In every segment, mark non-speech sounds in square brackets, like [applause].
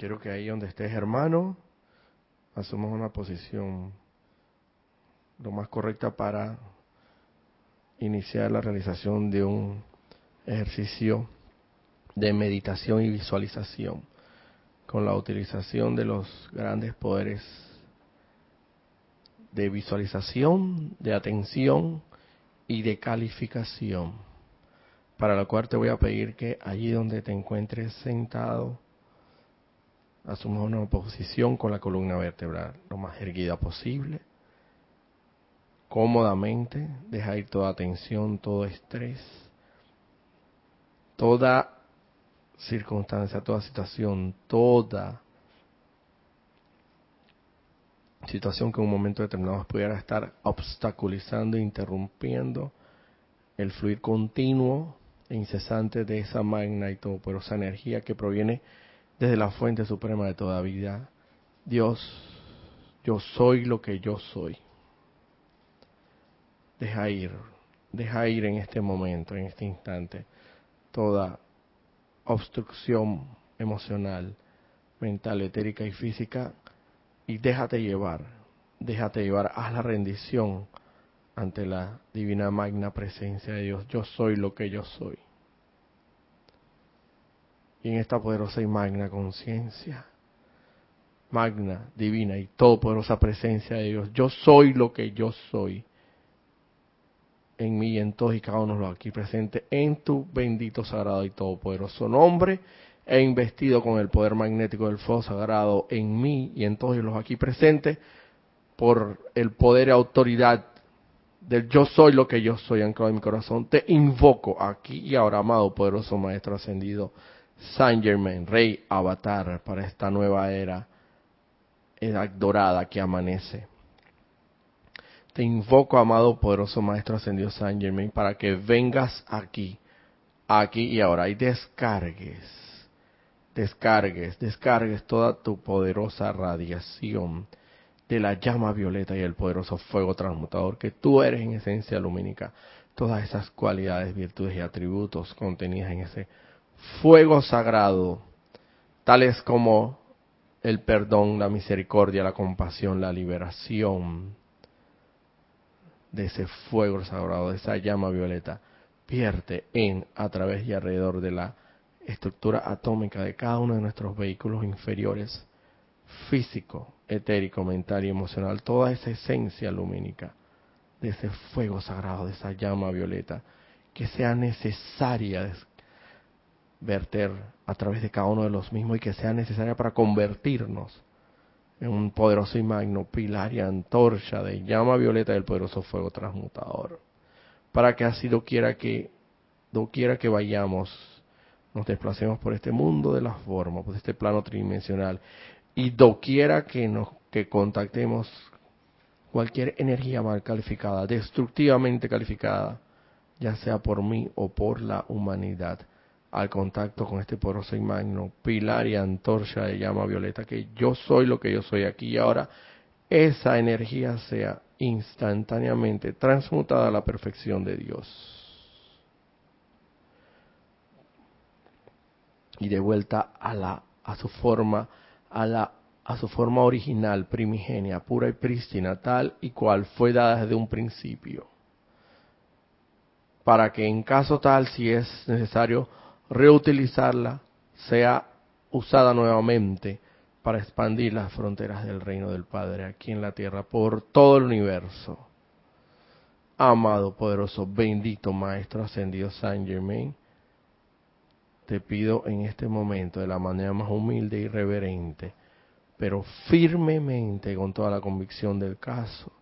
Quiero que ahí donde estés, hermano, asumas una posición lo más correcta para iniciar la realización de un ejercicio de meditación y visualización con la utilización de los grandes poderes de visualización, de atención y de calificación, para lo cual te voy a pedir que allí donde te encuentres sentado, asumas una posición con la columna vertebral lo más erguida posible, cómodamente, deja ir toda tensión, todo estrés, toda circunstancia, toda situación, toda situación que en un momento determinado pudiera estar obstaculizando, interrumpiendo el fluir continuo e incesante de esa magna y todopoderosa energía que proviene desde la fuente suprema de toda vida. Dios, yo soy lo que yo soy. Deja ir, deja ir en este momento, en este instante, toda obstrucción emocional, mental, etérica y física y déjate llevar, déjate llevar, haz la rendición ante la divina magna presencia de Dios. Yo soy lo que yo soy. Y en esta poderosa y magna conciencia, magna, divina y todopoderosa presencia de Dios, yo soy lo que yo soy. En mí y en todos y cada uno de los aquí presentes, en tu bendito, sagrado y todopoderoso nombre he investido con el poder magnético del fuego sagrado en mí y en todos los aquí presentes por el poder y autoridad del yo soy lo que yo soy anclado en mi corazón. Te invoco aquí y ahora, amado poderoso Maestro ascendido, Saint Germain, Rey Avatar, para esta nueva era, edad dorada que amanece. Te invoco, amado poderoso Maestro ascendido Saint Germain, para que vengas aquí, aquí y ahora y descargues descargues, descargues toda tu poderosa radiación de la llama violeta y el poderoso fuego transmutador que tú eres en esencia lumínica. Todas esas cualidades, virtudes y atributos contenidas en ese fuego sagrado, tales como el perdón, la misericordia, la compasión, la liberación de ese fuego sagrado, de esa llama violeta, pierde en, a través y alrededor de la estructura atómica de cada uno de nuestros vehículos inferiores, físico, etérico, mental y emocional, toda esa esencia lumínica de ese fuego sagrado, de esa llama violeta, que sea necesaria verter a través de cada uno de los mismos y que sea necesaria para convertirnos en un poderoso y magno pilar y antorcha de llama violeta del poderoso fuego transmutador. Para que así lo quiera que, quiera que vayamos, nos desplacemos por este mundo de las formas, por este plano tridimensional, y doquiera que nos que contactemos cualquier energía mal calificada, destructivamente calificada, ya sea por mí o por la humanidad, al contacto con este poroso y magno pilar y antorcha de llama violeta, que yo soy lo que yo soy aquí y ahora, esa energía sea instantáneamente transmutada a la perfección de Dios. y de vuelta a la a su forma a la a su forma original, primigenia, pura y prístina, tal y cual fue dada desde un principio. Para que en caso tal, si es necesario reutilizarla, sea usada nuevamente para expandir las fronteras del reino del Padre aquí en la tierra, por todo el universo. Amado, poderoso, bendito Maestro ascendido Saint Germain, te pido en este momento de la manera más humilde y reverente, pero firmemente con toda la convicción del caso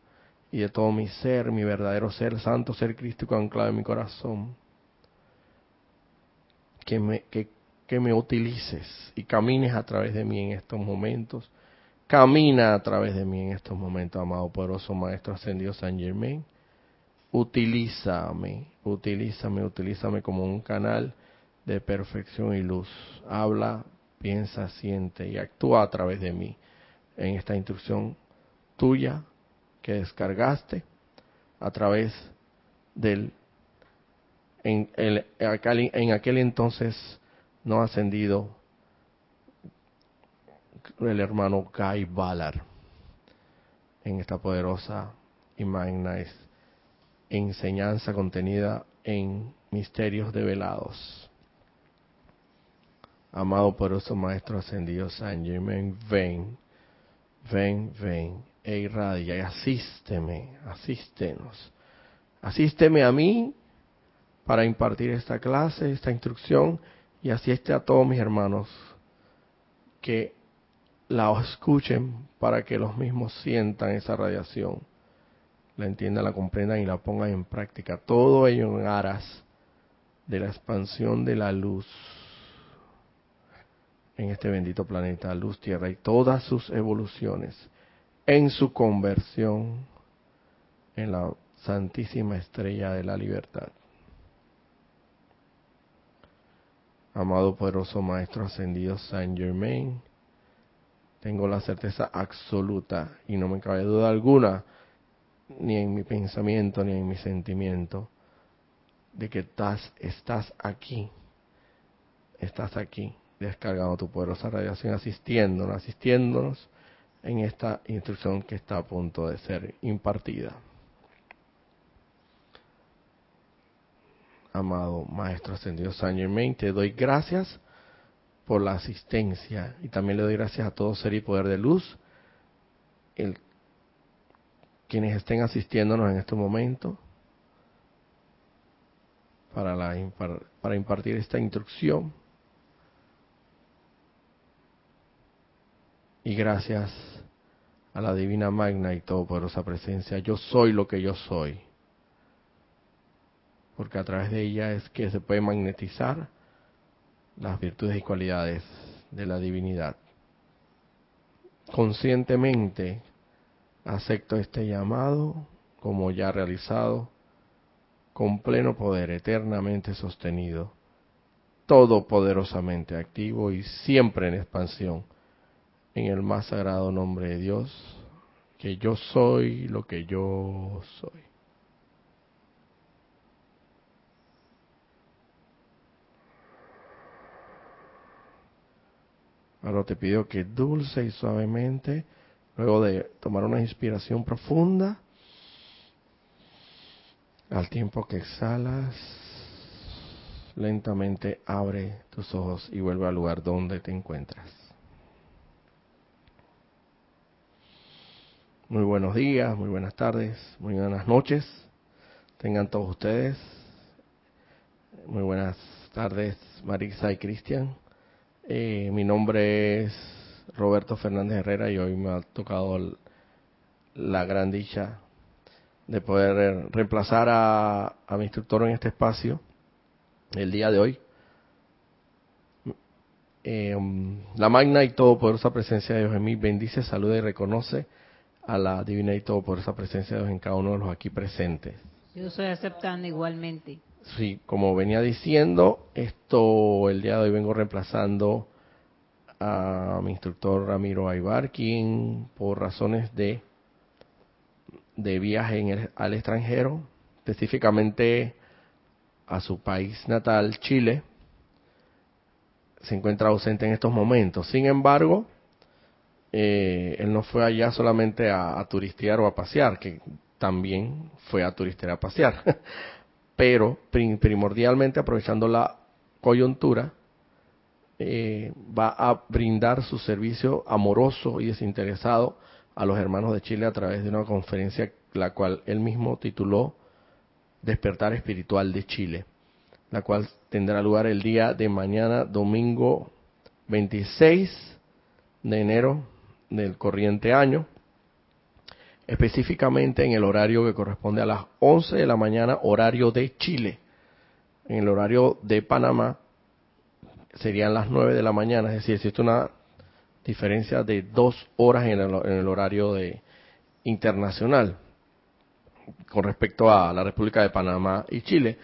y de todo mi ser, mi verdadero ser, santo ser crístico anclado en mi corazón, que me, que, que me utilices y camines a través de mí en estos momentos. Camina a través de mí en estos momentos, amado poderoso Maestro Ascendido San Germain. Utilízame, utilízame, utilízame como un canal de perfección y luz. Habla, piensa, siente y actúa a través de mí en esta instrucción tuya que descargaste a través del en, en aquel entonces no ascendido el hermano Guy Ballard en esta poderosa y magna enseñanza contenida en Misterios Develados. Amado poderoso Maestro Ascendido San Germain, ven, ven, ven, e irradia y asísteme, asístenos. Asísteme a mí para impartir esta clase, esta instrucción, y asiste a todos mis hermanos que la escuchen para que los mismos sientan esa radiación, la entiendan, la comprendan y la pongan en práctica. Todo ello en aras de la expansión de la luz en este bendito planeta, luz, tierra y todas sus evoluciones en su conversión en la santísima estrella de la libertad. Amado poderoso Maestro Ascendido Saint Germain, tengo la certeza absoluta y no me cabe duda alguna, ni en mi pensamiento ni en mi sentimiento, de que estás, estás aquí, estás aquí, descargando tu poderosa radiación, asistiéndonos, asistiéndonos en esta instrucción que está a punto de ser impartida. Amado Maestro Ascendido Saint Germain, te doy gracias por la asistencia y también le doy gracias a todo ser y poder de luz, el, quienes estén asistiéndonos en este momento para, la, para impartir esta instrucción. Y gracias a la divina magna y todopoderosa presencia, yo soy lo que yo soy. Porque a través de ella es que se puede magnetizar las virtudes y cualidades de la divinidad. Conscientemente acepto este llamado como ya realizado, con pleno poder eternamente sostenido, todopoderosamente activo y siempre en expansión, en el más sagrado nombre de Dios, que yo soy lo que yo soy. Ahora te pido que dulce y suavemente, luego de tomar una inspiración profunda, al tiempo que exhalas, lentamente abre tus ojos y vuelve al lugar donde te encuentras. Muy buenos días, muy buenas tardes, muy buenas noches. Tengan todos ustedes. Muy buenas tardes, Marisa y Cristian. Eh, mi nombre es Roberto Fernández Herrera y hoy me ha tocado la gran dicha de poder reemplazar a, mi instructor en este espacio el día de hoy. Eh, la magna y todopoderosa presencia de Dios en mí bendice, saluda y reconoce a la divina y todopoderosa presencia de Dios en cada uno de los aquí presentes. Yo estoy aceptando igualmente. Sí, como venía diciendo, esto el día de hoy vengo reemplazando a mi instructor Ramiro Aybar, quien por razones de, de viaje al extranjero, específicamente a su país natal, Chile, se encuentra ausente en estos momentos. Sin embargo, eh, él no fue allá solamente a, turistear o a pasear, que también fue a turistear a pasear, [laughs] pero primordialmente aprovechando la coyuntura, eh, va a brindar su servicio amoroso y desinteresado a los hermanos de Chile a través de una conferencia la cual él mismo tituló Despertar Espiritual de Chile, la cual tendrá lugar el día de mañana, domingo 26 de enero del corriente año, específicamente en el horario que corresponde a las 11 de la mañana, horario de Chile. En el horario de Panamá serían las 9 de la mañana, es decir, existe una diferencia de dos horas en el, horario de internacional con respecto a la República de Panamá y Chile.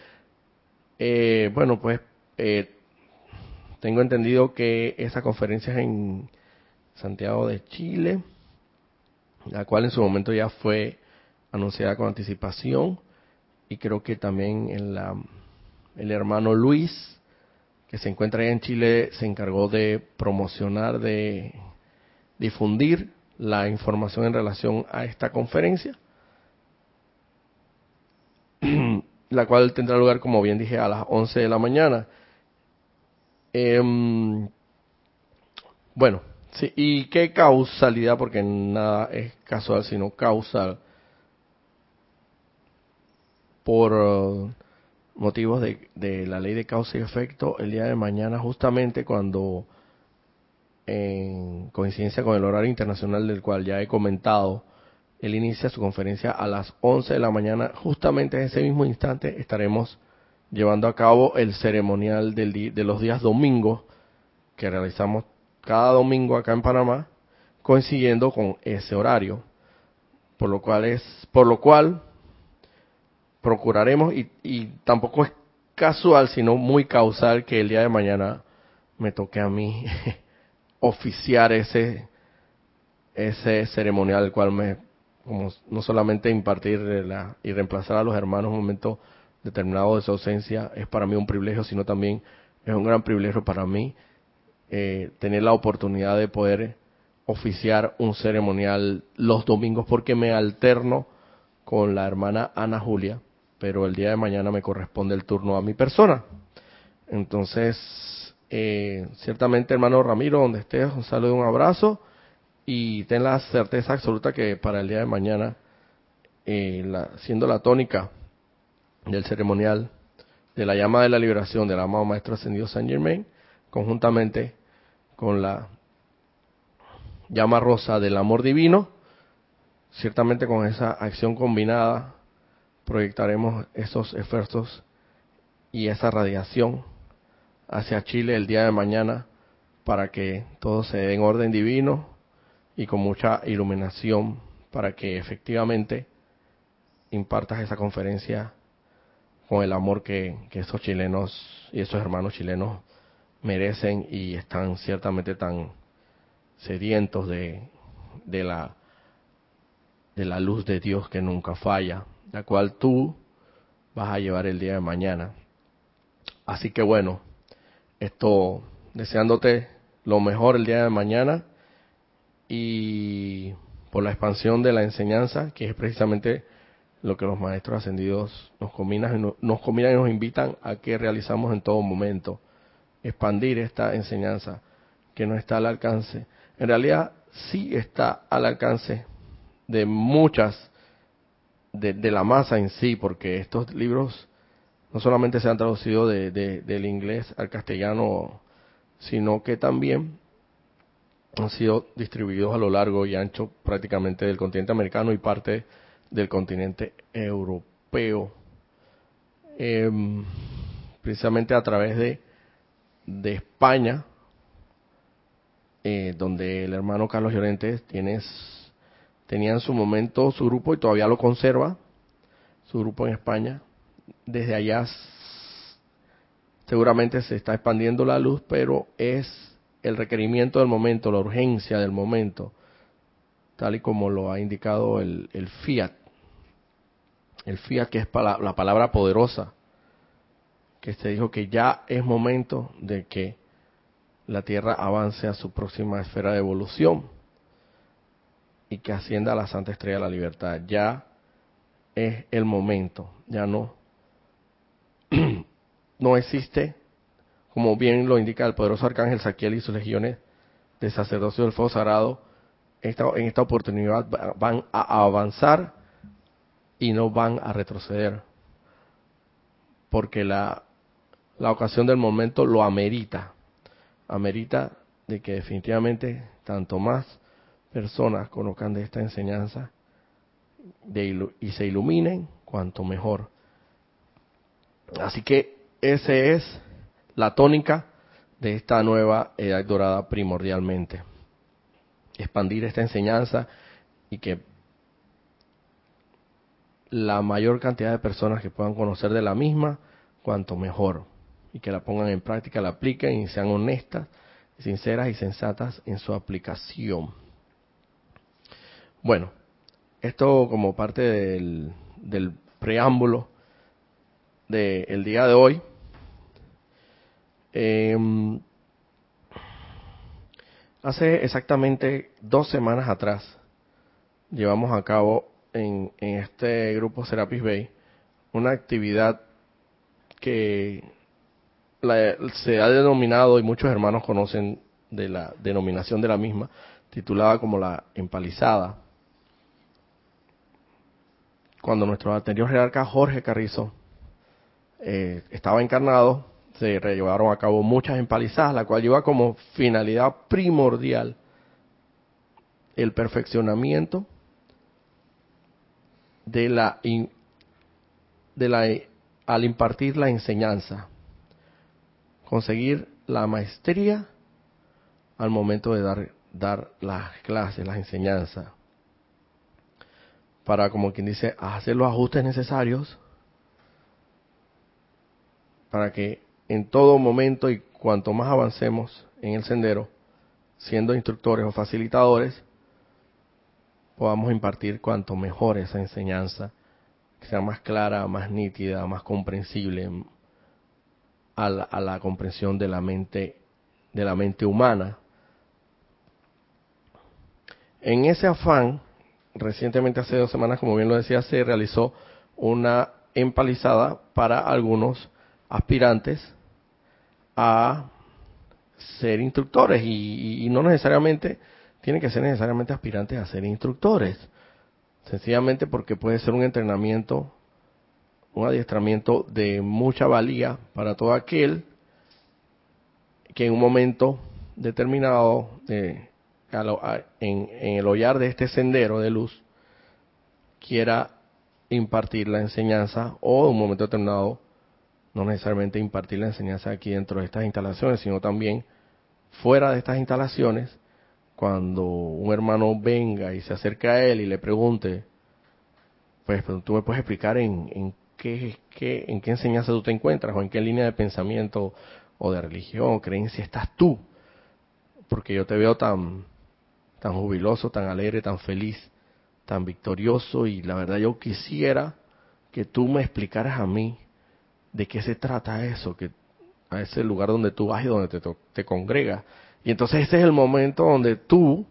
Eh, bueno, pues eh, tengo entendido que esa conferencia es en Santiago de Chile, la cual en su momento ya fue anunciada con anticipación y creo que también en la, el hermano Luis, que se encuentra allá en Chile, se encargó de promocionar, de, difundir la información en relación a esta conferencia, [clears throat] la cual tendrá lugar, como bien dije, a las 11 de la mañana. Em, bueno, sí, ¿y qué causalidad? Porque nada es casual, sino causal. Por uh, motivos de, de la ley de causa y efecto, el día de mañana, justamente cuando en coincidencia con el horario internacional del cual ya he comentado, él inicia su conferencia a las 11 de la mañana. Justamente en ese mismo instante estaremos llevando a cabo el ceremonial del de los días domingos que realizamos cada domingo acá en Panamá, coincidiendo con ese horario. Por lo cual es, por lo cual procuraremos y, y tampoco es casual, sino muy causal que el día de mañana me toque a mí [laughs] oficiar ese ese ceremonial el cual me como no solamente impartir la, y reemplazar a los hermanos en un momento determinado de su ausencia es para mí un privilegio sino también es un gran privilegio para mí eh, tener la oportunidad de poder oficiar un ceremonial los domingos porque me alterno con la hermana Ana Julia pero el día de mañana me corresponde el turno a mi persona entonces eh, ciertamente, hermano Ramiro, donde estés, un saludo un abrazo. Y ten la certeza absoluta que para el día de mañana, eh, siendo la tónica del ceremonial de la llama de la liberación del amado Maestro Ascendido Saint Germain, conjuntamente con la llama rosa del amor divino, ciertamente con esa acción combinada proyectaremos esos esfuerzos y esa radiación hacia Chile el día de mañana para que todo se dé en orden divino y con mucha iluminación para que efectivamente impartas esa conferencia con el amor que, esos chilenos y esos hermanos chilenos merecen y están ciertamente tan sedientos de, de la de la luz de Dios que nunca falla, la cual tú vas a llevar el día de mañana. Así que bueno, esto, deseándote lo mejor el día de mañana y por la expansión de la enseñanza, que es precisamente lo que los maestros ascendidos nos combinan, nos combinan y nos invitan a que realizamos en todo momento, expandir esta enseñanza que no está al alcance. En realidad sí está al alcance de muchas, de, la masa en sí, porque estos libros no solamente se han traducido de, del inglés al castellano, sino que también han sido distribuidos a lo largo y ancho prácticamente del continente americano y parte del continente europeo. Em, precisamente a través de, de España, eh, donde el hermano Carlos Llorente tiene, tenía en su momento su grupo y todavía lo conserva, su grupo en España, desde allá seguramente se está expandiendo la luz, pero es el requerimiento del momento, la urgencia del momento, tal y como lo ha indicado el, fiat. El fiat que es la palabra poderosa, que se dijo que ya es momento de que la Tierra avance a su próxima esfera de evolución y que ascienda a la Santa Estrella de la Libertad. Ya es el momento, ya no [clears throat] no existe, como bien lo indica el poderoso arcángel Saquiel y sus legiones de sacerdocio del fuego sagrado, en esta oportunidad van a avanzar y no van a retroceder, porque la, la ocasión del momento lo amerita, amerita de que definitivamente tanto más personas conozcan de esta enseñanza de, y se iluminen, cuanto mejor. Así que esa es la tónica de esta nueva edad dorada primordialmente. Expandir esta enseñanza y que la mayor cantidad de personas que puedan conocer de la misma, cuanto mejor. Y que la pongan en práctica, la apliquen y sean honestas, sinceras y sensatas en su aplicación. Bueno, esto como parte del, del preámbulo del día de hoy. Em, Hace exactamente dos semanas atrás llevamos a cabo en, en este grupo Serapis Bay una actividad que se ha denominado y muchos hermanos conocen de la denominación de la misma, titulada como la empalizada. Cuando nuestro anterior jerarca Jorge Carrizo eh, estaba encarnado, se llevaron a cabo muchas empalizadas, la cual lleva como finalidad primordial el perfeccionamiento de la, de la al impartir la enseñanza, conseguir la maestría al momento de dar, dar las clases, las enseñanzas, para, como quien dice, hacer los ajustes necesarios para que en todo momento y cuanto más avancemos en el sendero, siendo instructores o facilitadores, podamos impartir cuanto mejor esa enseñanza, que sea más clara, más nítida, más comprensible a la, a la comprensión de la mente de la mente humana. En ese afán, recientemente hace dos semanas, como bien lo decía, se realizó una empalizada para algunos aspirantes a ser instructores y, no necesariamente tienen que ser necesariamente aspirantes a ser instructores, sencillamente porque puede ser un entrenamiento, un adiestramiento de mucha valía para todo aquel que en un momento determinado en, en el hollar de este sendero de luz quiera impartir la enseñanza o en un momento determinado no necesariamente impartir la enseñanza aquí dentro de estas instalaciones, sino también fuera de estas instalaciones, cuando un hermano venga y se acerca a él y le pregunte, pues, pues tú me puedes explicar en, en en qué enseñanza tú te encuentras o en qué línea de pensamiento o de religión o creencia estás tú, porque yo te veo tan, tan jubiloso, tan alegre, tan feliz, tan victorioso y la verdad yo quisiera que tú me explicaras a mí de qué se trata eso, que a ese lugar donde tú vas y donde te, te congregas. Y entonces ese es el momento donde tú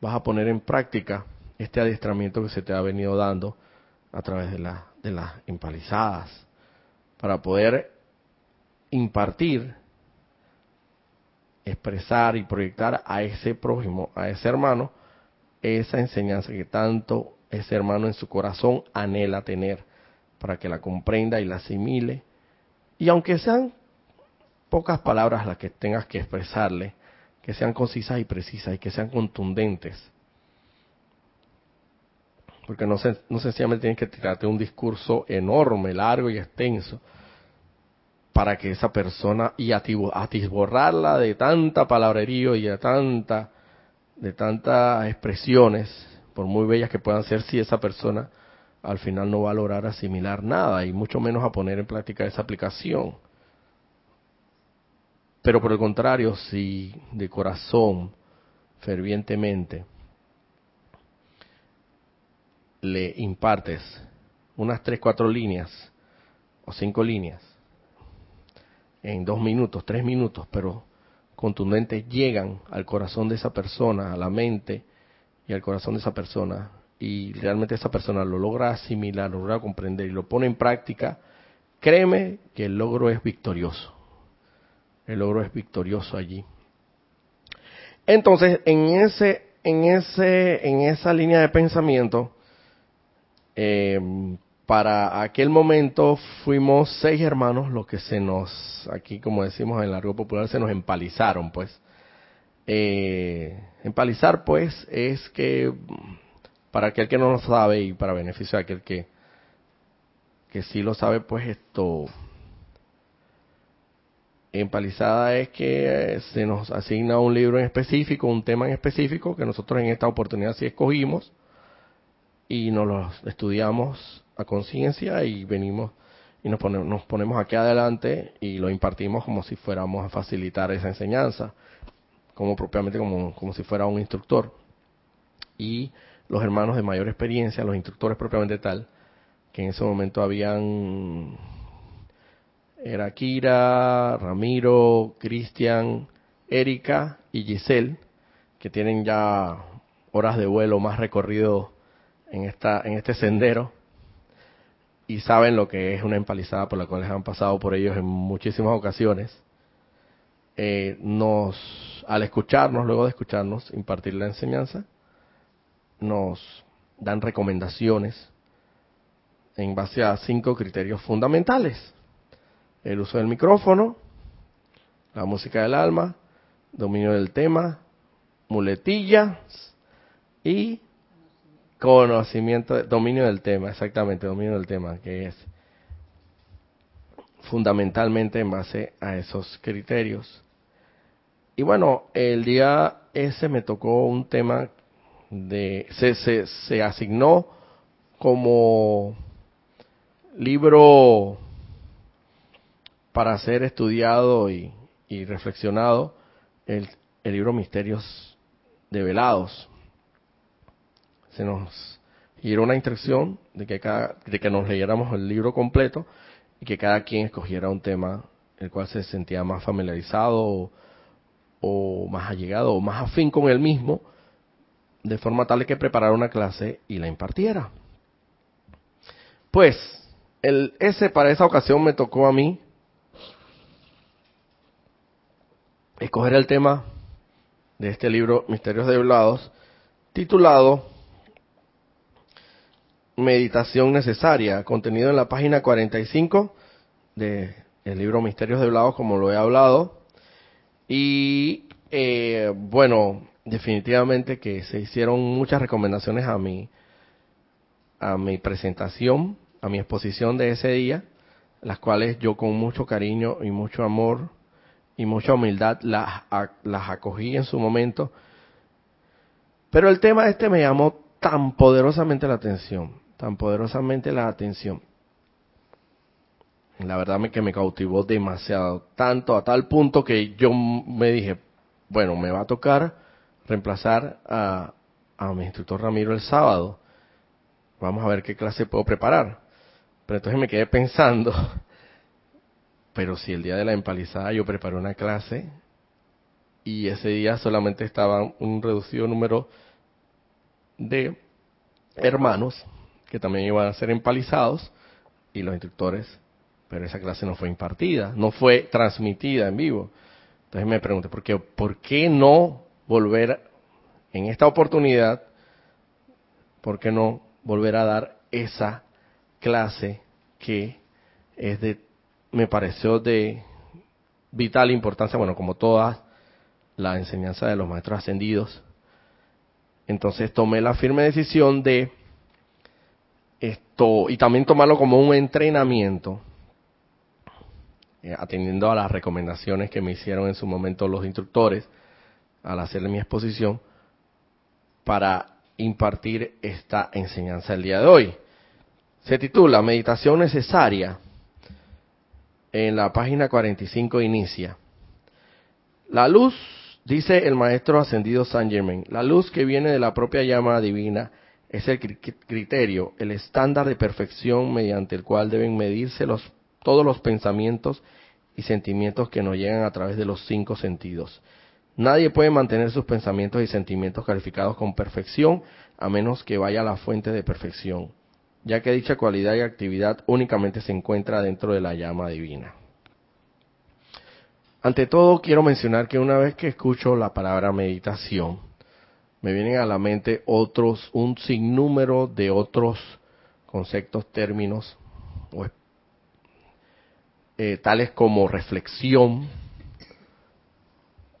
vas a poner en práctica este adiestramiento que se te ha venido dando a través de, la, de las empalizadas, para poder impartir, expresar y proyectar a ese prójimo, a ese hermano, esa enseñanza que tanto ese hermano en su corazón anhela tener, para que la comprenda y la asimile y aunque sean pocas palabras las que tengas que expresarle, que sean concisas y precisas y que sean contundentes. Porque no, no sencillamente tienes que tirarte un discurso enorme, largo y extenso para que esa persona y atisborrarla de tanta palabrería y de tanta de tantas expresiones, por muy bellas que puedan ser, si esa persona al final no va a lograr asimilar nada y mucho menos a poner en práctica esa aplicación. Pero por el contrario, si de corazón, fervientemente, le impartes unas tres, cuatro líneas o cinco líneas en dos minutos, tres minutos, pero contundentes llegan al corazón de esa persona, a la mente y al corazón de esa persona, y realmente esa persona lo logra asimilar, lo logra comprender y lo pone en práctica, créeme que el logro es victorioso. El logro es victorioso allí. Entonces, en ese, en ese, en esa línea de pensamiento, em, para aquel momento fuimos seis hermanos los que se nos, aquí como decimos en el largo popular, se nos empalizaron, pues. Eh, empalizar, pues, es que para aquel que no lo sabe y para beneficio de aquel que, que sí lo sabe, pues esto, empalizada es que se nos asigna un libro en específico, un tema en específico, que nosotros en esta oportunidad sí escogimos, y nos lo estudiamos a conciencia y venimos y nos ponemos, nos ponemos aquí adelante y lo impartimos como si fuéramos a facilitar esa enseñanza, como propiamente como, como si fuera un instructor. Y los hermanos de mayor experiencia, los instructores propiamente tal, que en ese momento habían era Kira, Ramiro, Cristian, Erika y Giselle, que tienen ya horas de vuelo más recorrido en esta en este sendero y saben lo que es una empalizada por la cual han pasado por ellos en muchísimas ocasiones. Eh, nos al escucharnos, luego de escucharnos impartir la enseñanza, nos dan recomendaciones en base a cinco criterios fundamentales. El uso del micrófono, la música del alma, dominio del tema, muletillas y conocimiento, dominio del tema, exactamente, dominio del tema, que es fundamentalmente en base a esos criterios. Y bueno, el día ese me tocó un tema de, se, se, se asignó como libro para ser estudiado y, y reflexionado el, el, libro Misterios Develados. Se nos dieron una instrucción de que, cada, de que nos leyéramos el libro completo y que cada quien escogiera un tema el cual se sentía más familiarizado o, o más allegado o más afín con el mismo, de forma tal que preparara una clase y la impartiera. Pues, el, ese para esa ocasión me tocó a mí escoger el tema de este libro Misterios Develados, titulado Meditación Necesaria, contenido en la página 45 del el libro Misterios Develados, como lo he hablado. Y eh, bueno, definitivamente que se hicieron muchas recomendaciones a mi, a mi presentación, a mi exposición de ese día, las cuales yo con mucho cariño y mucho amor y mucha humildad las, las acogí en su momento. Pero el tema este me llamó tan poderosamente la atención, tan poderosamente la atención. La verdad me que me cautivó demasiado, tanto a tal punto que yo me dije, bueno, me va a tocar reemplazar a, a mi instructor Ramiro el sábado. Vamos a ver qué clase puedo preparar. Pero entonces me quedé pensando, [laughs] pero si el día de la empalizada yo preparé una clase y ese día solamente estaba un reducido número de hermanos que también iban a ser empalizados y los instructores, pero esa clase no fue impartida, no fue transmitida en vivo. Entonces me pregunté, ¿por qué, ¿por qué no volver en esta oportunidad, ¿por qué no volver a dar esa clase que es de me pareció de vital importancia, bueno, como toda la enseñanza de los maestros ascendidos. Entonces tomé la firme decisión de esto y también tomarlo como un entrenamiento, eh, atendiendo a las recomendaciones que me hicieron en su momento los instructores al hacerle mi exposición, para impartir esta enseñanza el día de hoy. Se titula Meditación necesaria en la página 45 inicia. La luz, dice el maestro ascendido San Germain, la luz que viene de la propia llama divina es el criterio, el estándar de perfección mediante el cual deben medirse los, todos los pensamientos y sentimientos que nos llegan a través de los cinco sentidos. Nadie puede mantener sus pensamientos y sentimientos calificados con perfección a menos que vaya a la fuente de perfección ya que dicha cualidad y actividad únicamente se encuentra dentro de la llama divina. Ante todo, quiero mencionar que una vez que escucho la palabra meditación, me vienen a la mente otros, un sinnúmero de otros conceptos, términos, eh, tales como reflexión,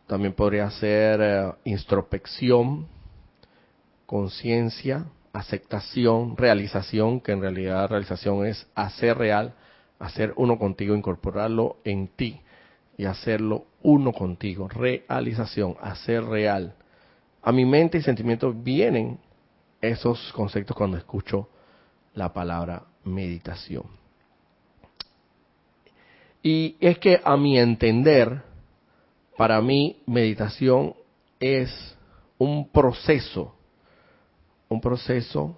también podría ser eh, introspección, conciencia, aceptación, realización, que en realidad realización es hacer real, hacer uno contigo, incorporarlo en ti y hacerlo uno contigo. Realización, hacer real. A mi mente y sentimientos vienen esos conceptos cuando escucho la palabra meditación. Y es que a mi entender, para mí meditación es un proceso un proceso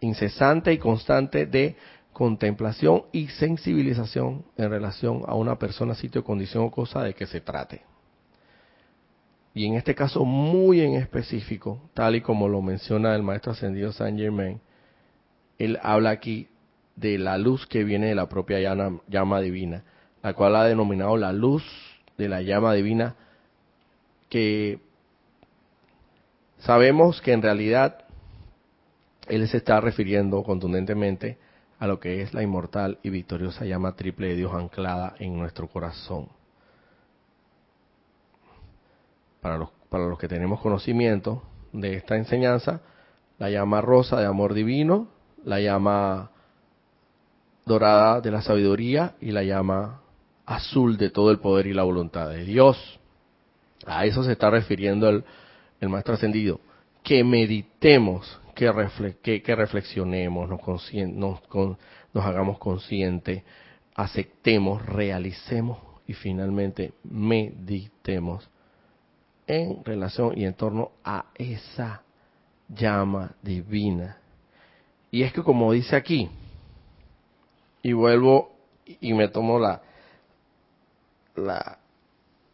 incesante y constante de contemplación y sensibilización en relación a una persona, sitio, condición o cosa de que se trate. Y en este caso muy en específico, tal y como lo menciona el maestro ascendido Saint Germain, él habla aquí de la luz que viene de la propia llama, divina, la cual ha denominado la luz de la llama divina, que sabemos que en realidad él se está refiriendo contundentemente a lo que es la inmortal y victoriosa llama triple de Dios anclada en nuestro corazón. Para los, para los que tenemos conocimiento de esta enseñanza, la llama rosa de amor divino, la llama dorada de la sabiduría y la llama azul de todo el poder y la voluntad de Dios. A eso se está refiriendo el, el Maestro Ascendido. Que meditemos que, que, reflexionemos, nos, nos, nos hagamos conscientes, aceptemos, realicemos y finalmente meditemos en relación y en torno a esa llama divina. Y es que como dice aquí, y vuelvo y me tomo la, la,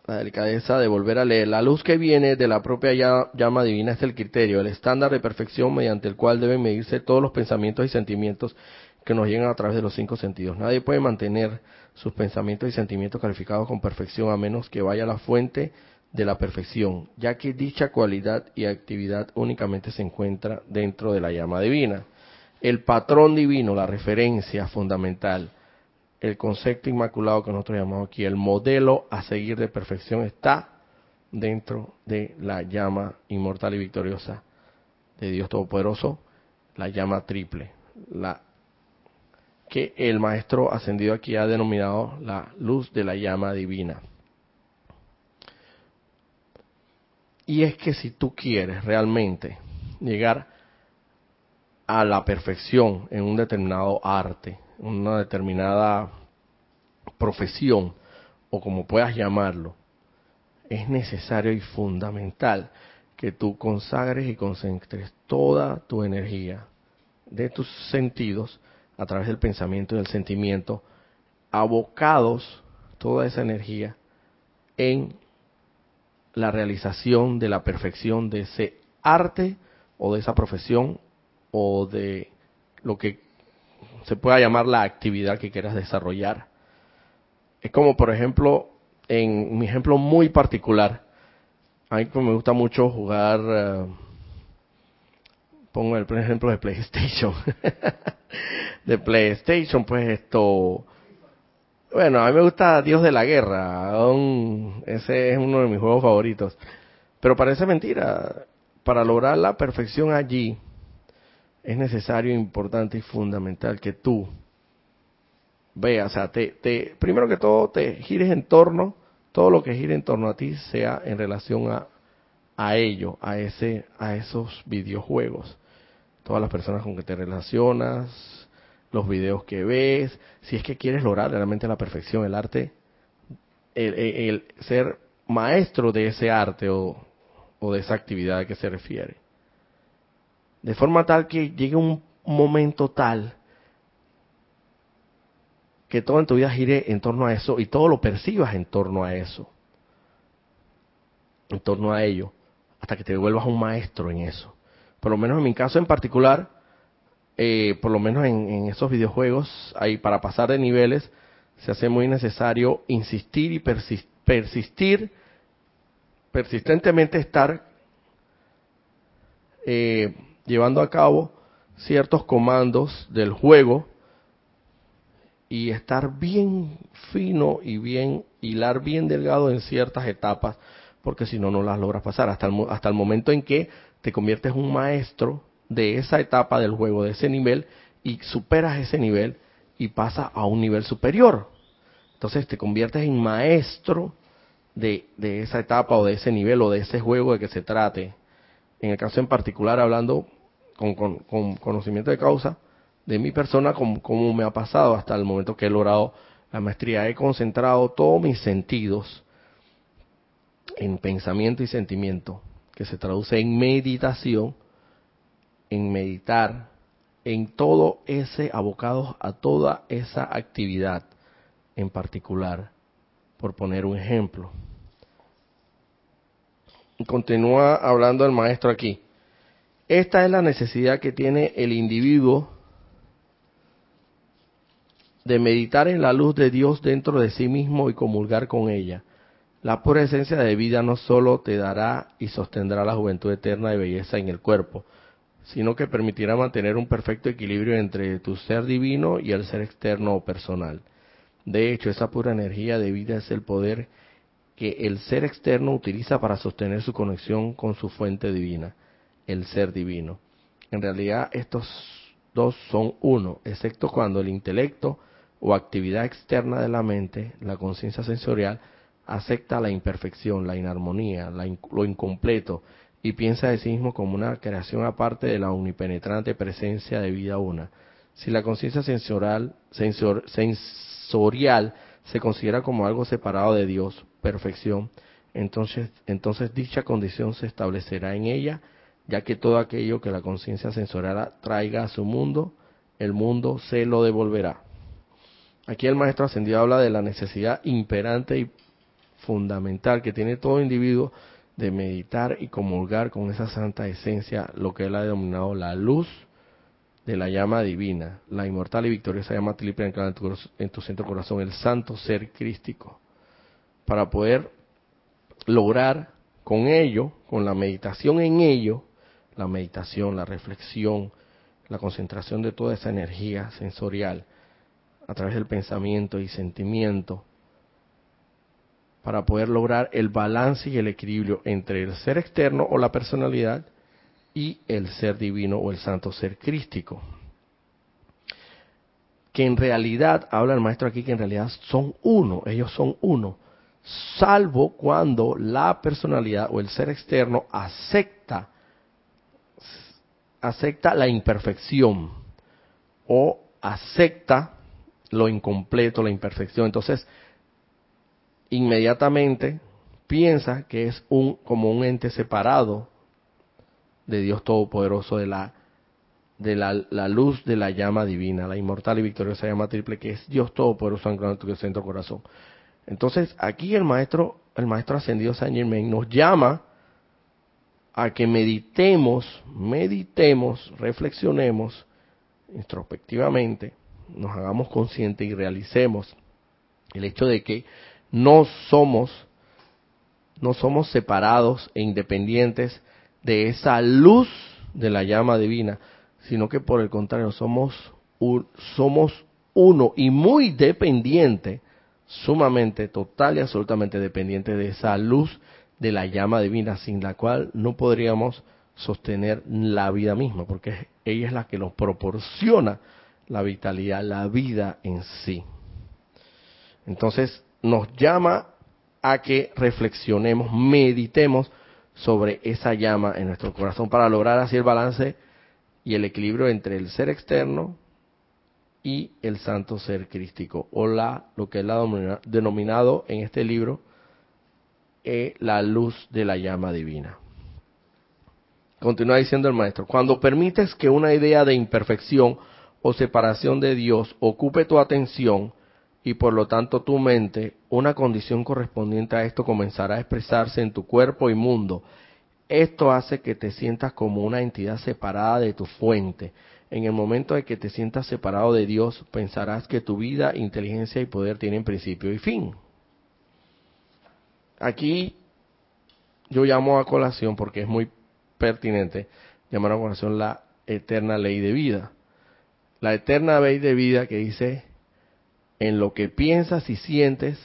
la delicadeza de volver a leer. La luz que viene de la propia llama divina es el criterio, el estándar de perfección mediante el cual deben medirse todos los pensamientos y sentimientos que nos llegan a través de los cinco sentidos. Nadie puede mantener sus pensamientos y sentimientos calificados con perfección a menos que vaya a la fuente de la perfección, ya que dicha cualidad y actividad únicamente se encuentra dentro de la llama divina. El patrón divino, la referencia fundamental, el concepto inmaculado que nosotros llamamos aquí, el modelo a seguir de perfección está dentro de la llama inmortal y victoriosa de Dios Todopoderoso, la llama triple, la que el maestro ascendido aquí ha denominado la luz de la llama divina. Y es que si tú quieres realmente llegar a la perfección en un determinado arte, una determinada profesión o como puedas llamarlo, es necesario y fundamental que tú consagres y concentres toda tu energía de tus sentidos a través del pensamiento y del sentimiento, abocados toda esa energía en la realización de la perfección de ese arte o de esa profesión o de lo que se pueda llamar la actividad que quieras desarrollar. Es como, por ejemplo, en mi ejemplo muy particular, a mí me gusta mucho jugar, eh, pongo el ejemplo de PlayStation. [laughs] de PlayStation, pues esto, bueno, a mí me gusta Dios de la Guerra, ese es uno de mis juegos favoritos. Pero parece mentira, para lograr la perfección allí, es necesario, importante y fundamental que tú veas, o sea, te, primero que todo te gires en torno, todo lo que gire en torno a ti sea en relación a, a ello, a ese, a esos videojuegos. Todas las personas con que te relacionas, los videos que ves, si es que quieres lograr realmente la perfección, el arte, el, ser maestro de ese arte o, o de esa actividad a que se refiere de forma tal que llegue un momento tal que todo en tu vida gire en torno a eso y todo lo percibas en torno a eso, en torno a ello, hasta que te vuelvas un maestro en eso. Por lo menos en mi caso en particular, eh, por lo menos en, esos videojuegos, ahí para pasar de niveles se hace muy necesario insistir y persistir, persistentemente estar eh, llevando a cabo ciertos comandos del juego y estar bien fino y bien hilar bien delgado en ciertas etapas porque si no no las logras pasar. Hasta el, hasta el momento en que te conviertes en un maestro de esa etapa del juego de ese nivel y superas ese nivel y pasas a un nivel superior entonces te conviertes en maestro de, de esa etapa o de ese nivel o de ese juego de que se trate en el caso en particular hablando con, conocimiento de causa de mi persona, como, me ha pasado hasta el momento que he logrado la maestría. He concentrado todos mis sentidos en pensamiento y sentimiento, que se traduce en meditación, en meditar, en todo ese abocado a toda esa actividad en particular, por poner un ejemplo. continúa hablando el maestro aquí. Esta es la necesidad que tiene el individuo de meditar en la luz de Dios dentro de sí mismo y comulgar con ella. La pura esencia de vida no solo te dará y sostendrá la juventud eterna y belleza en el cuerpo, sino que permitirá mantener un perfecto equilibrio entre tu ser divino y el ser externo o personal. De hecho, esa pura energía de vida es el poder que el ser externo utiliza para sostener su conexión con su fuente divina, el ser divino. En realidad, estos dos son uno, excepto cuando el intelecto o actividad externa de la mente, la conciencia sensorial, acepta la imperfección, la inarmonía, lo incompleto y piensa de sí mismo como una creación aparte de la omnipenetrante presencia de vida una. Si la conciencia sensorial, sensorial se considera como algo separado de Dios, perfección, entonces, entonces dicha condición se establecerá en ella, ya que todo aquello que la conciencia sensorial traiga a su mundo, el mundo se lo devolverá. Aquí el maestro ascendido habla de la necesidad imperante y fundamental que tiene todo individuo de meditar y comulgar con esa santa esencia, lo que él ha denominado la luz de la llama divina, la inmortal y victoriosa llama triple en tu, en tu centro corazón, el santo ser crístico, para poder lograr con ello, con la meditación en ello, la meditación, la reflexión, la concentración de toda esa energía sensorial, a través del pensamiento y sentimiento para poder lograr el balance y el equilibrio entre el ser externo o la personalidad y el ser divino o el santo ser crístico. Que en realidad, habla el maestro aquí, que en realidad son uno, ellos son uno, salvo cuando la personalidad o el ser externo acepta acepta la imperfección o acepta lo incompleto, la imperfección. Entonces, inmediatamente piensa que es un como un ente separado de Dios Todopoderoso, de la de la, luz de la llama divina, la inmortal y victoriosa llama triple que es Dios Todopoderoso en tu centro corazón. Entonces, aquí el maestro, el maestro ascendido Saint Germain nos llama a que meditemos, meditemos, reflexionemos introspectivamente nos hagamos conscientes y realicemos el hecho de que no somos no somos separados e independientes de esa luz de la llama divina, sino que por el contrario somos somos uno y muy dependiente, sumamente total y absolutamente dependiente de esa luz de la llama divina, sin la cual no podríamos sostener la vida misma, porque ella es la que nos proporciona la vitalidad, la vida en sí. Entonces nos llama a que reflexionemos, meditemos sobre esa llama en nuestro corazón para lograr así el balance y el equilibrio entre el ser externo y el santo ser crístico, o la, lo que él ha denominado en este libro, eh, la luz de la llama divina. Continúa diciendo el maestro, cuando permites que una idea de imperfección o separación de Dios ocupe tu atención y por lo tanto tu mente, una condición correspondiente a esto comenzará a expresarse en tu cuerpo y mundo. Esto hace que te sientas como una entidad separada de tu fuente. En el momento de que te sientas separado de Dios, pensarás que tu vida, inteligencia y poder tienen principio y fin. Aquí yo llamo a colación porque es muy pertinente llamar a colación la eterna ley de vida la eterna ley de vida que dice, en lo que piensas y sientes,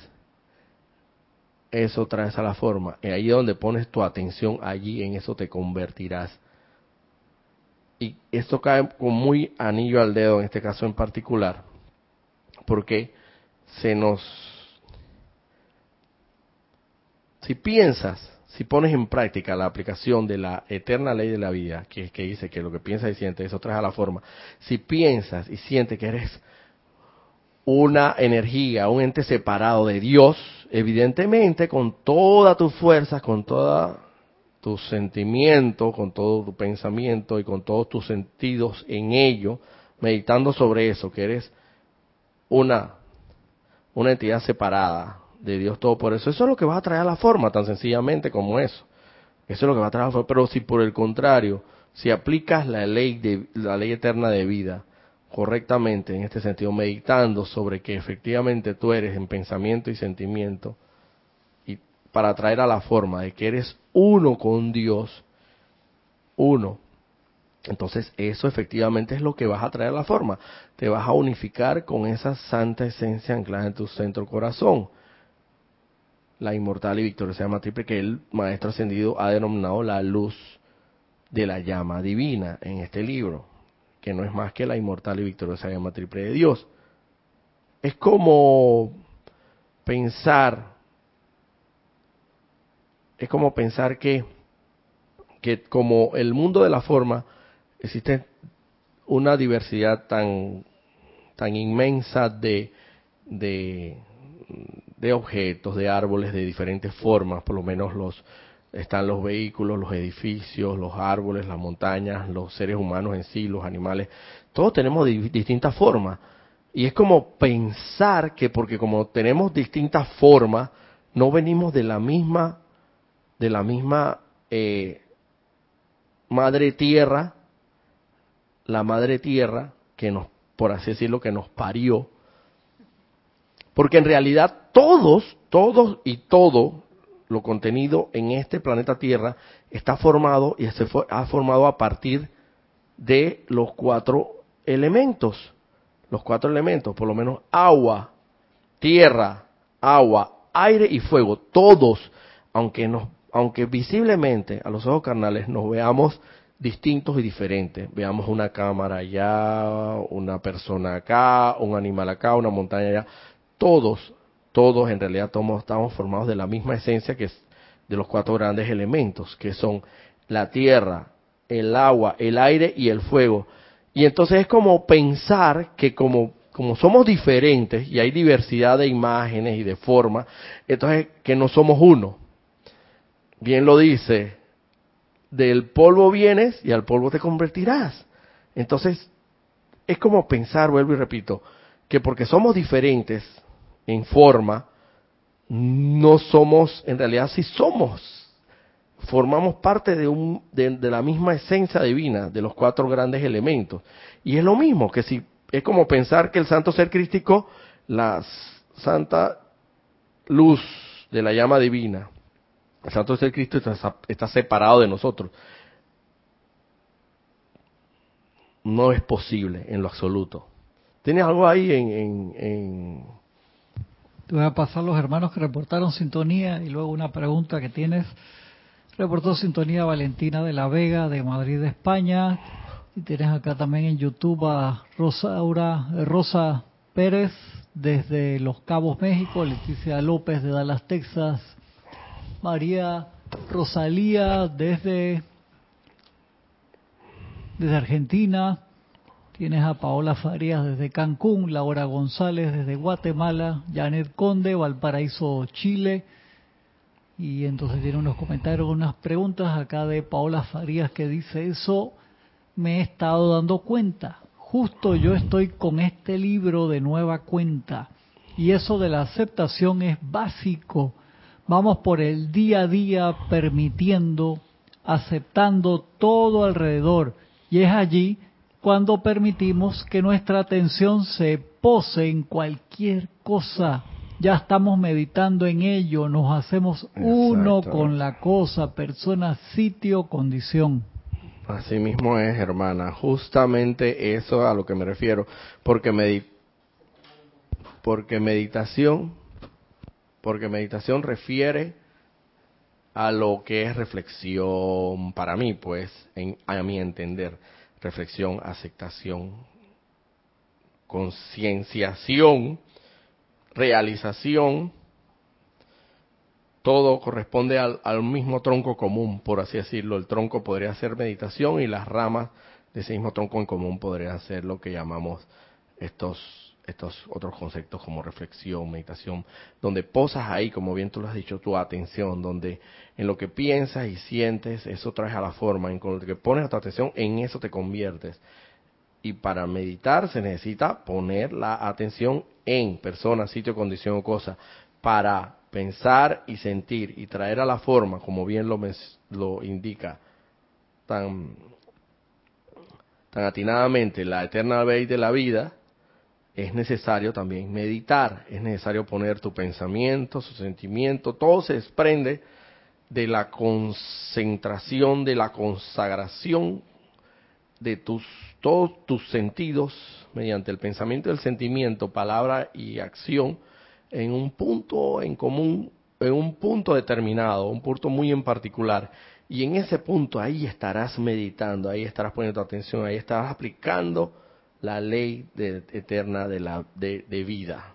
eso traes a la forma. Y ahí donde pones tu atención, allí en eso te convertirás. Y esto cae con muy anillo al dedo en este caso en particular, porque se nos... Si piensas si pones en práctica la aplicación de la eterna ley de la vida, que, que dice que lo que piensas y sientes, eso trae a la forma, si piensas y sientes que eres una energía, un ente separado de Dios, evidentemente con todas tus fuerzas, con toda tus sentimientos, con todo tu pensamiento y con todos tus sentidos en ello, meditando sobre eso, que eres una, una entidad separada, de Dios todo por eso. Eso es lo que va a traer a la forma, tan sencillamente como eso. Eso es lo que va a traer la forma. Pero si por el contrario, si aplicas la ley de la ley eterna de vida correctamente en este sentido, meditando sobre que efectivamente tú eres en pensamiento y sentimiento, y para traer a la forma de que eres uno con Dios, uno, entonces eso efectivamente es lo que vas a traer a la forma. Te vas a unificar con esa santa esencia anclada en tu centro corazón. La inmortal y victoriosa llama triple que el maestro ascendido ha denominado la luz de la llama divina en este libro, no es más que la inmortal y victoriosa llama triple de Dios. Es como pensar, es como pensar que, que como el mundo de la forma, existe una diversidad tan, tan inmensa de, de, de objetos, de árboles de diferentes formas, por lo menos los están los vehículos, los edificios, los árboles, las montañas, los seres humanos en sí, los animales, todos tenemos distintas formas. Y es como pensar que porque como tenemos distintas formas, no venimos de la misma, de la misma eh, madre tierra, la madre tierra que nos, por así decirlo, que nos parió. Porque en realidad todos, todos y todo lo contenido en este planeta Tierra está formado y se ha formado a partir de los cuatro elementos. Los cuatro elementos, por lo menos agua, tierra, agua, aire y fuego. Todos, aunque, nos, aunque visiblemente a los ojos carnales nos veamos distintos y diferentes. Veamos una cámara allá, una persona acá, un animal acá, una montaña allá. Todos todos en realidad todos estamos formados de la misma esencia que es de los cuatro grandes elementos, que son la tierra, el agua, el aire y el fuego. Y entonces es como pensar que como, como somos diferentes y hay diversidad de imágenes y de formas, entonces que no somos uno. Bien lo dice, del polvo vienes y al polvo te convertirás. Entonces, es como pensar, vuelvo y repito, que porque somos diferentes, en forma, no somos, en realidad sí somos, formamos parte de, de, la misma esencia divina, de los cuatro grandes elementos. Y es lo mismo, que si es como pensar que el santo ser crístico, la santa luz de la llama divina, el santo ser Cristo está, está separado de nosotros. No es posible en lo absoluto. ¿Tienes algo ahí en, en te voy a pasar los hermanos que reportaron sintonía y luego una pregunta que tienes. Reportó sintonía Valentina de la Vega de Madrid, España. Y tienes acá también en YouTube a Rosaura, eh, Rosa Pérez desde Los Cabos, México. Leticia López de Dallas, Texas. María Rosalía desde, desde Argentina. Tienes a Paola Farías desde Cancún, Laura González desde Guatemala, Janet Conde, Valparaíso, Chile. Y entonces tiene unos comentarios, unas preguntas acá de Paola Farías que dice eso, me he estado dando cuenta. Justo yo estoy con este libro de nueva cuenta. Y eso de la aceptación es básico. Vamos por el día a día permitiendo, aceptando todo alrededor. Y es allí cuando permitimos que nuestra atención se pose en cualquier cosa. Ya estamos meditando en ello, nos hacemos uno con la cosa, persona, sitio, condición. Así mismo es, hermana. Justamente eso a lo que me refiero. Porque, porque meditación, porque meditación refiere a lo que es reflexión para mí, pues, en, a mi entender reflexión, aceptación, concienciación, realización, todo corresponde al, mismo tronco común, por así decirlo. El tronco podría ser meditación y las ramas de ese mismo tronco en común podrían ser lo que llamamos estos estos otros conceptos como reflexión, meditación, donde posas ahí, como bien tú lo has dicho, tu atención, donde en lo que piensas y sientes, eso traes a la forma, en lo que pones tu atención, en eso te conviertes. Y para meditar se necesita poner la atención en persona, sitio, condición o cosa. Para pensar y sentir y traer a la forma, como bien lo, lo indica tan, tan atinadamente la eterna ley de la vida, es necesario también meditar, es necesario poner tu pensamiento, su sentimiento, todo se desprende de la concentración, de la consagración de tus todos tus sentidos mediante el pensamiento, el sentimiento, palabra y acción en un punto en común, en un punto determinado, un punto muy en particular. Y en ese punto ahí estarás meditando, ahí estarás poniendo atención, ahí estarás aplicando la ley eterna de, la, de, de vida.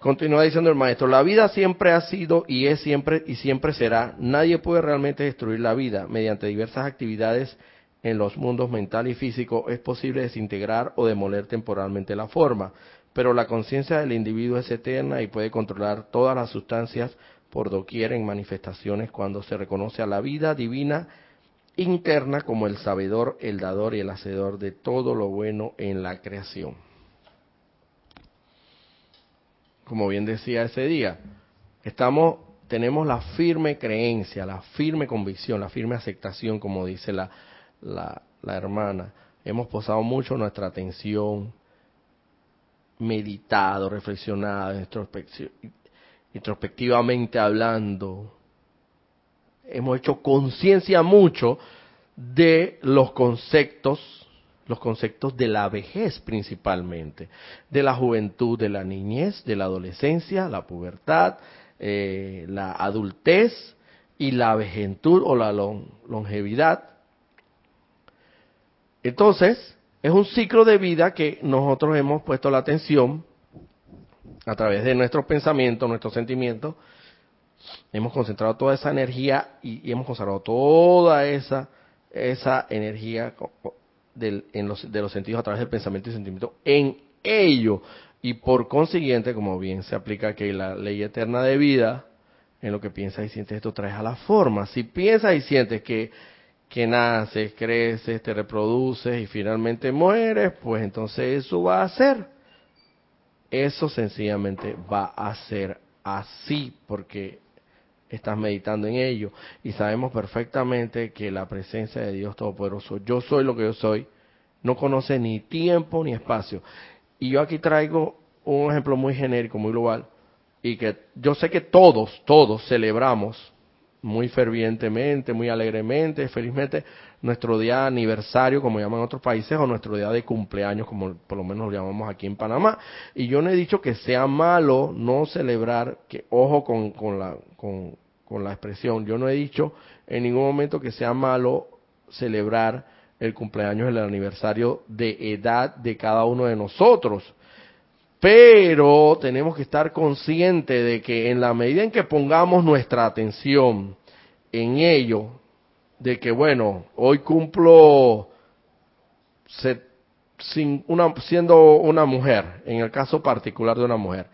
Continúa diciendo el maestro, la vida siempre ha sido y es siempre y siempre será. Nadie puede realmente destruir la vida. Mediante diversas actividades en los mundos mental y físico es posible desintegrar o demoler temporalmente la forma, pero la conciencia del individuo es eterna y puede controlar todas las sustancias por doquier en manifestaciones cuando se reconoce a la vida divina interna como el sabedor, el dador y el hacedor de todo lo bueno en la creación. Como bien decía ese día, estamos tenemos la firme creencia, la firme convicción, la firme aceptación, como dice la, la, la hermana. Hemos posado mucho nuestra atención, meditado, reflexionado, introspectivamente hablando, hemos hecho conciencia mucho de los conceptos, los conceptos de la vejez principalmente, de la juventud, de la niñez, de la adolescencia, la pubertad, eh, la adultez y la vejentud o la longevidad. Entonces, es un ciclo de vida que nosotros hemos puesto la atención a través de nuestros pensamientos, nuestros sentimientos, hemos concentrado toda esa energía y, hemos concentrado toda esa, esa energía en los, de los sentidos a través del pensamiento y sentimiento en ello. Y por consiguiente, como bien se aplica que la ley eterna de vida, en lo que piensas y sientes, esto traes a la forma. Si piensas y sientes que, que naces, creces, te reproduces y finalmente mueres, pues entonces eso va a ser. Eso sencillamente va a ser así, porque estás meditando en ello. Y sabemos perfectamente que la presencia de Dios Todopoderoso, yo soy lo que yo soy, no conoce ni tiempo ni espacio. Y yo aquí traigo un ejemplo muy genérico, muy global, y que yo sé que todos, todos celebramos muy fervientemente, muy alegremente, felizmente, nuestro día de aniversario, como llaman otros países, o nuestro día de cumpleaños, como por lo menos lo llamamos aquí en Panamá. Y yo no he dicho que sea malo no celebrar, que ojo con, con, la, con, con la expresión, yo no he dicho en ningún momento que sea malo celebrar el cumpleaños, el aniversario de edad de cada uno de nosotros. Pero tenemos que estar conscientes de que en la medida en que pongamos nuestra atención en ello, de que bueno, hoy cumplo siendo una mujer, en el caso particular de una mujer,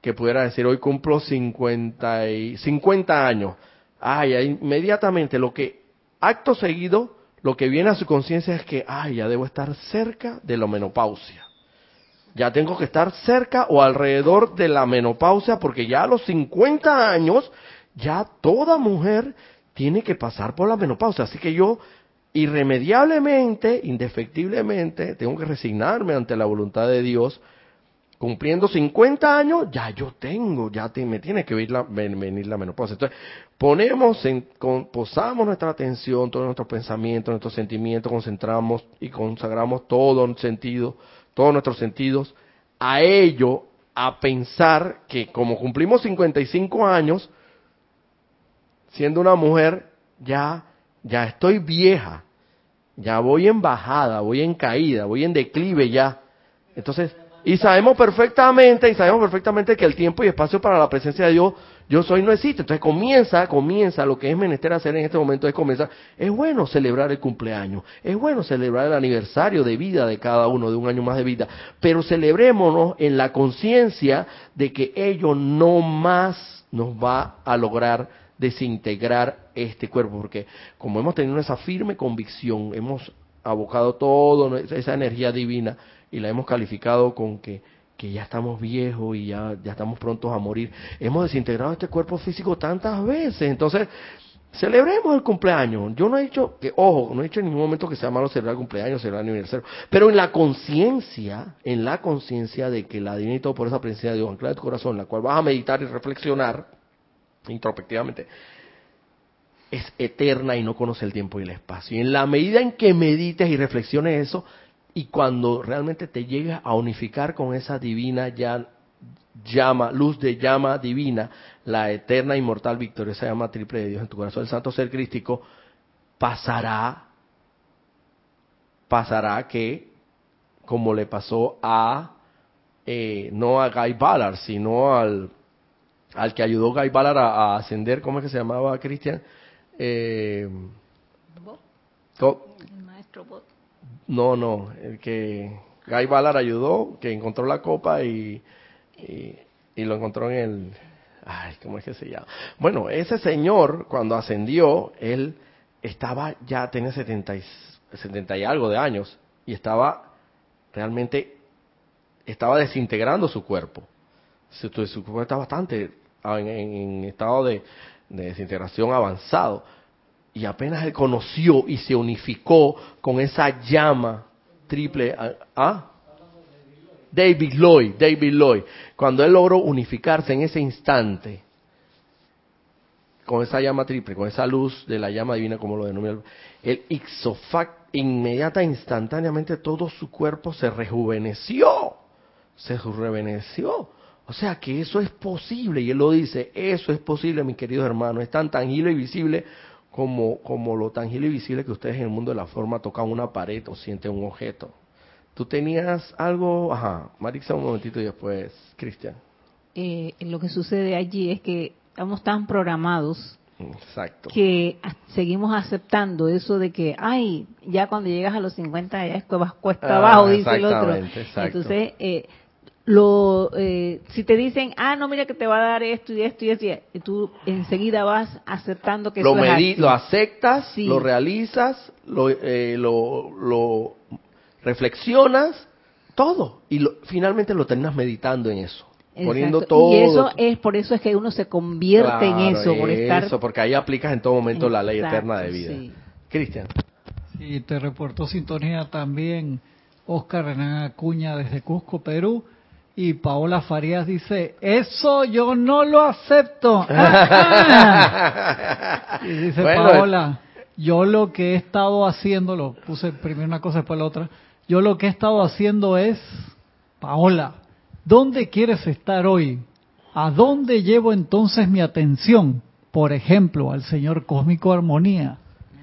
que pudiera decir hoy cumplo 50, y, 50 años. Ay, inmediatamente lo que, acto seguido, lo que viene a su conciencia es que, ay, ya debo estar cerca de la menopausia ya tengo que estar cerca o alrededor de la menopausia porque ya a los 50 años ya toda mujer tiene que pasar por la menopausia. Así que yo irremediablemente, indefectiblemente, tengo que resignarme ante la voluntad de Dios. Cumpliendo 50 años, ya yo tengo, ya me tiene que venir la, venir menopausia. Entonces, ponemos, en, posamos nuestra atención, todos nuestros pensamientos, nuestros sentimientos, concentramos y consagramos todo sentido todos nuestros sentidos, a ello, a pensar que como cumplimos 55 años, siendo una mujer, ya, ya estoy vieja, ya voy en bajada, voy en caída, voy en declive ya. Entonces, y sabemos perfectamente, y sabemos perfectamente que el tiempo y espacio para la presencia de Dios yo soy no existe. Entonces comienza, comienza, lo que es menester hacer en este momento es comenzar. Es bueno celebrar el cumpleaños, es bueno celebrar el aniversario de vida de cada uno, de un año más de vida, pero celebrémonos en la conciencia de que ello no más nos va a lograr desintegrar este cuerpo, porque como hemos tenido esa firme convicción, hemos abocado toda esa energía divina y la hemos calificado con que, que ya estamos viejos y ya, ya estamos prontos a morir. Hemos desintegrado este cuerpo físico tantas veces. Entonces, celebremos el cumpleaños. Yo no he dicho que, ojo, no he dicho en ningún momento que sea malo celebrar el cumpleaños, celebrar el aniversario, pero en la conciencia, en la conciencia de que la divinidad por esa presencia de Dios ancla de tu corazón, la cual vas a meditar y reflexionar introspectivamente, es eterna y no conoce el tiempo y el espacio. Y en la medida en que medites y reflexiones eso, y cuando realmente te llegas a unificar con esa divina llama, luz de llama divina, la eterna, inmortal, victoriosa llama triple de Dios en tu corazón, el santo ser crístico, pasará, pasará que, como le pasó a, eh, no a Guy Ballard, sino al, al que ayudó Guy Ballard a, ascender, ¿cómo es que se llamaba, Cristian? Eh, el maestro Bot. No, no, el que Guy Ballard ayudó, que encontró la copa y, y, lo encontró en el... Ay, ¿cómo es que se llama? Bueno, ese señor, cuando ascendió, él estaba ya, tenía 70 y, 70 y algo de años, y estaba realmente, estaba desintegrando su cuerpo. Su, su cuerpo está bastante en, en estado de, de desintegración avanzado. Y apenas él conoció y se unificó con esa llama triple. ¿Ah? David Lloyd, David Lloyd. Cuando él logró unificarse en ese instante con esa llama triple, con esa luz de la llama divina, como lo denomina, el ixofac, inmediata, instantáneamente todo su cuerpo se rejuveneció. Se rejuveneció. O sea que eso es posible, y él lo dice, eso es posible, mis queridos hermanos, es tan tangible y visible como, como lo tangible y visible que ustedes en el mundo de la forma tocan una pared o sienten un objeto. Tú tenías algo, ajá, Marixa un momentito y después Cristian. Eh, lo que sucede allí es que estamos tan programados Exacto. que seguimos aceptando eso de que, ay, ya cuando llegas a los 50 ya es cuesta Ah, abajo, dice el otro. exacto. Entonces, eh, lo, eh, si te dicen, ah, no, mira que te va a dar esto y esto y esto, y tú enseguida vas aceptando que lo, eso es medi- así. lo aceptas, Sí. lo realizas, lo, eh, lo, lo reflexionas, todo. Y lo- finalmente lo terminas meditando en eso. Exacto. Poniendo todo. Y eso es, por eso es que uno se convierte en eso, por estar... eso, porque ahí aplicas en todo momento la ley eterna de vida. sí. Cristian. Y te reportó sintonía también Oscar Renan Acuña desde Cusco, Perú. Y Paola Farías dice, eso yo no lo acepto. [laughs] [laughs] Y dice Bueno, Paola, yo lo que he estado haciendo, lo puse primero una cosa después la otra, yo lo que he estado haciendo es, Paola, ¿dónde quieres estar hoy? ¿A dónde llevo entonces mi atención? Por ejemplo, al Señor Cósmico Armonía.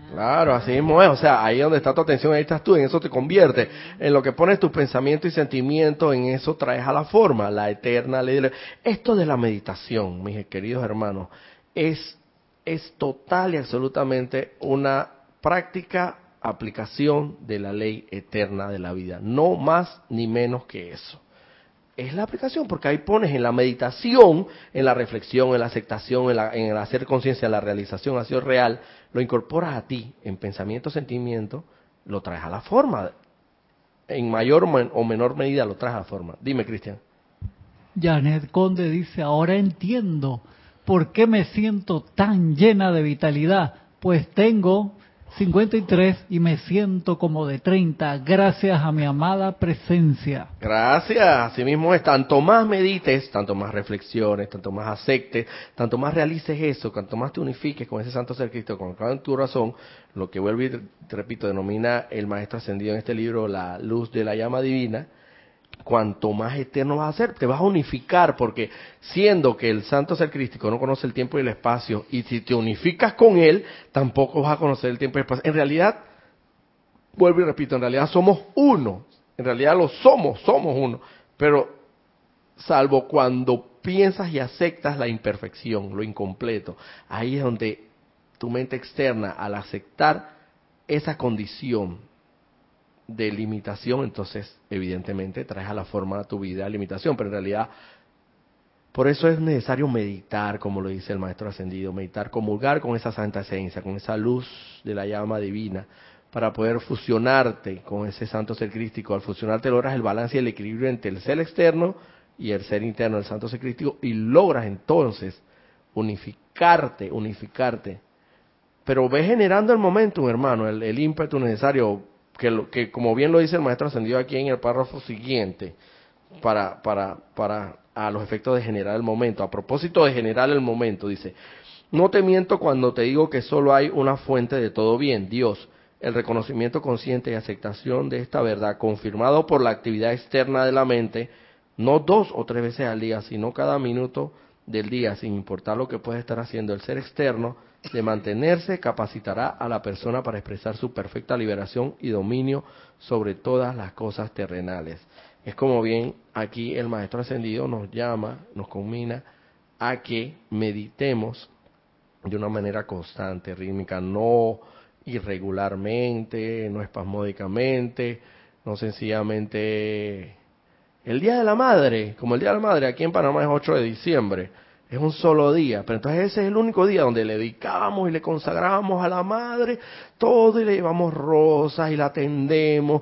Claro, así mismo es. O sea, ahí donde está tu atención, ahí estás tú. En eso te convierte. En lo que pones tu pensamiento y sentimiento, en eso traes a la forma, la eterna ley. de- Esto de la meditación, mis queridos hermanos, es, es total y absolutamente una práctica aplicación de la ley eterna de la vida. No más ni menos que eso es la aplicación, porque ahí pones en la meditación, en la reflexión, en la aceptación, en, la- en el hacer conciencia, en la realización, acción real, lo incorporas a ti en pensamiento, sentimiento, lo traes a la forma. En mayor o menor medida lo traes a la forma. Dime, Cristian. Janet Conde dice, ahora entiendo por qué me siento tan llena de vitalidad, pues tengo 53 y me siento como de 30 gracias a mi amada presencia. Gracias, así mismo es. Tanto más medites, tanto más reflexiones, tanto más aceptes, tanto más realices eso, tanto más te unifiques con ese santo ser Cristo, con en tu razón, lo que vuelvo y te repito, denomina el maestro ascendido en este libro la luz de la llama divina, cuanto más eterno vas a ser, te vas a unificar, porque siendo que el santo ser crístico no conoce el tiempo y el espacio, y si te unificas con él, tampoco vas a conocer el tiempo y el espacio. En realidad, vuelvo y repito, en realidad somos uno, en realidad lo somos, somos uno, pero salvo cuando piensas y aceptas la imperfección, lo incompleto, ahí es donde tu mente externa, al aceptar esa condición de limitación, entonces evidentemente traes a la forma de tu vida limitación, pero en realidad por eso es necesario meditar, como lo dice el maestro ascendido, meditar, comulgar con esa santa esencia, con esa luz de la llama divina, para poder fusionarte con ese santo ser crístico. Al fusionarte logras el balance y el equilibrio entre el ser externo y el ser interno del santo ser crístico y logras entonces unificarte, unificarte. Pero ve generando el momentum, hermano, el, ímpetu necesario, que, que como bien lo dice el maestro ascendido aquí en el párrafo siguiente, para, para, para a los efectos de generar el momento. A propósito de generar el momento, dice, no te miento cuando te digo que solo hay una fuente de todo bien, Dios. El reconocimiento consciente y aceptación de esta verdad, confirmado por la actividad externa de la mente, no dos o tres veces al día, sino cada minuto del día, sin importar lo que pueda estar haciendo el ser externo, de mantenerse capacitará a la persona para expresar su perfecta liberación y dominio sobre todas las cosas terrenales. Es como bien aquí el Maestro Ascendido nos llama, nos combina a que meditemos de una manera constante, rítmica, no irregularmente, no espasmódicamente, no sencillamente el Día de la Madre, como el Día de la Madre aquí en Panamá es 8 de diciembre, es un solo día, pero entonces ese es el único día donde le dedicamos y le consagramos a la Madre todo y le llevamos rosas y la atendemos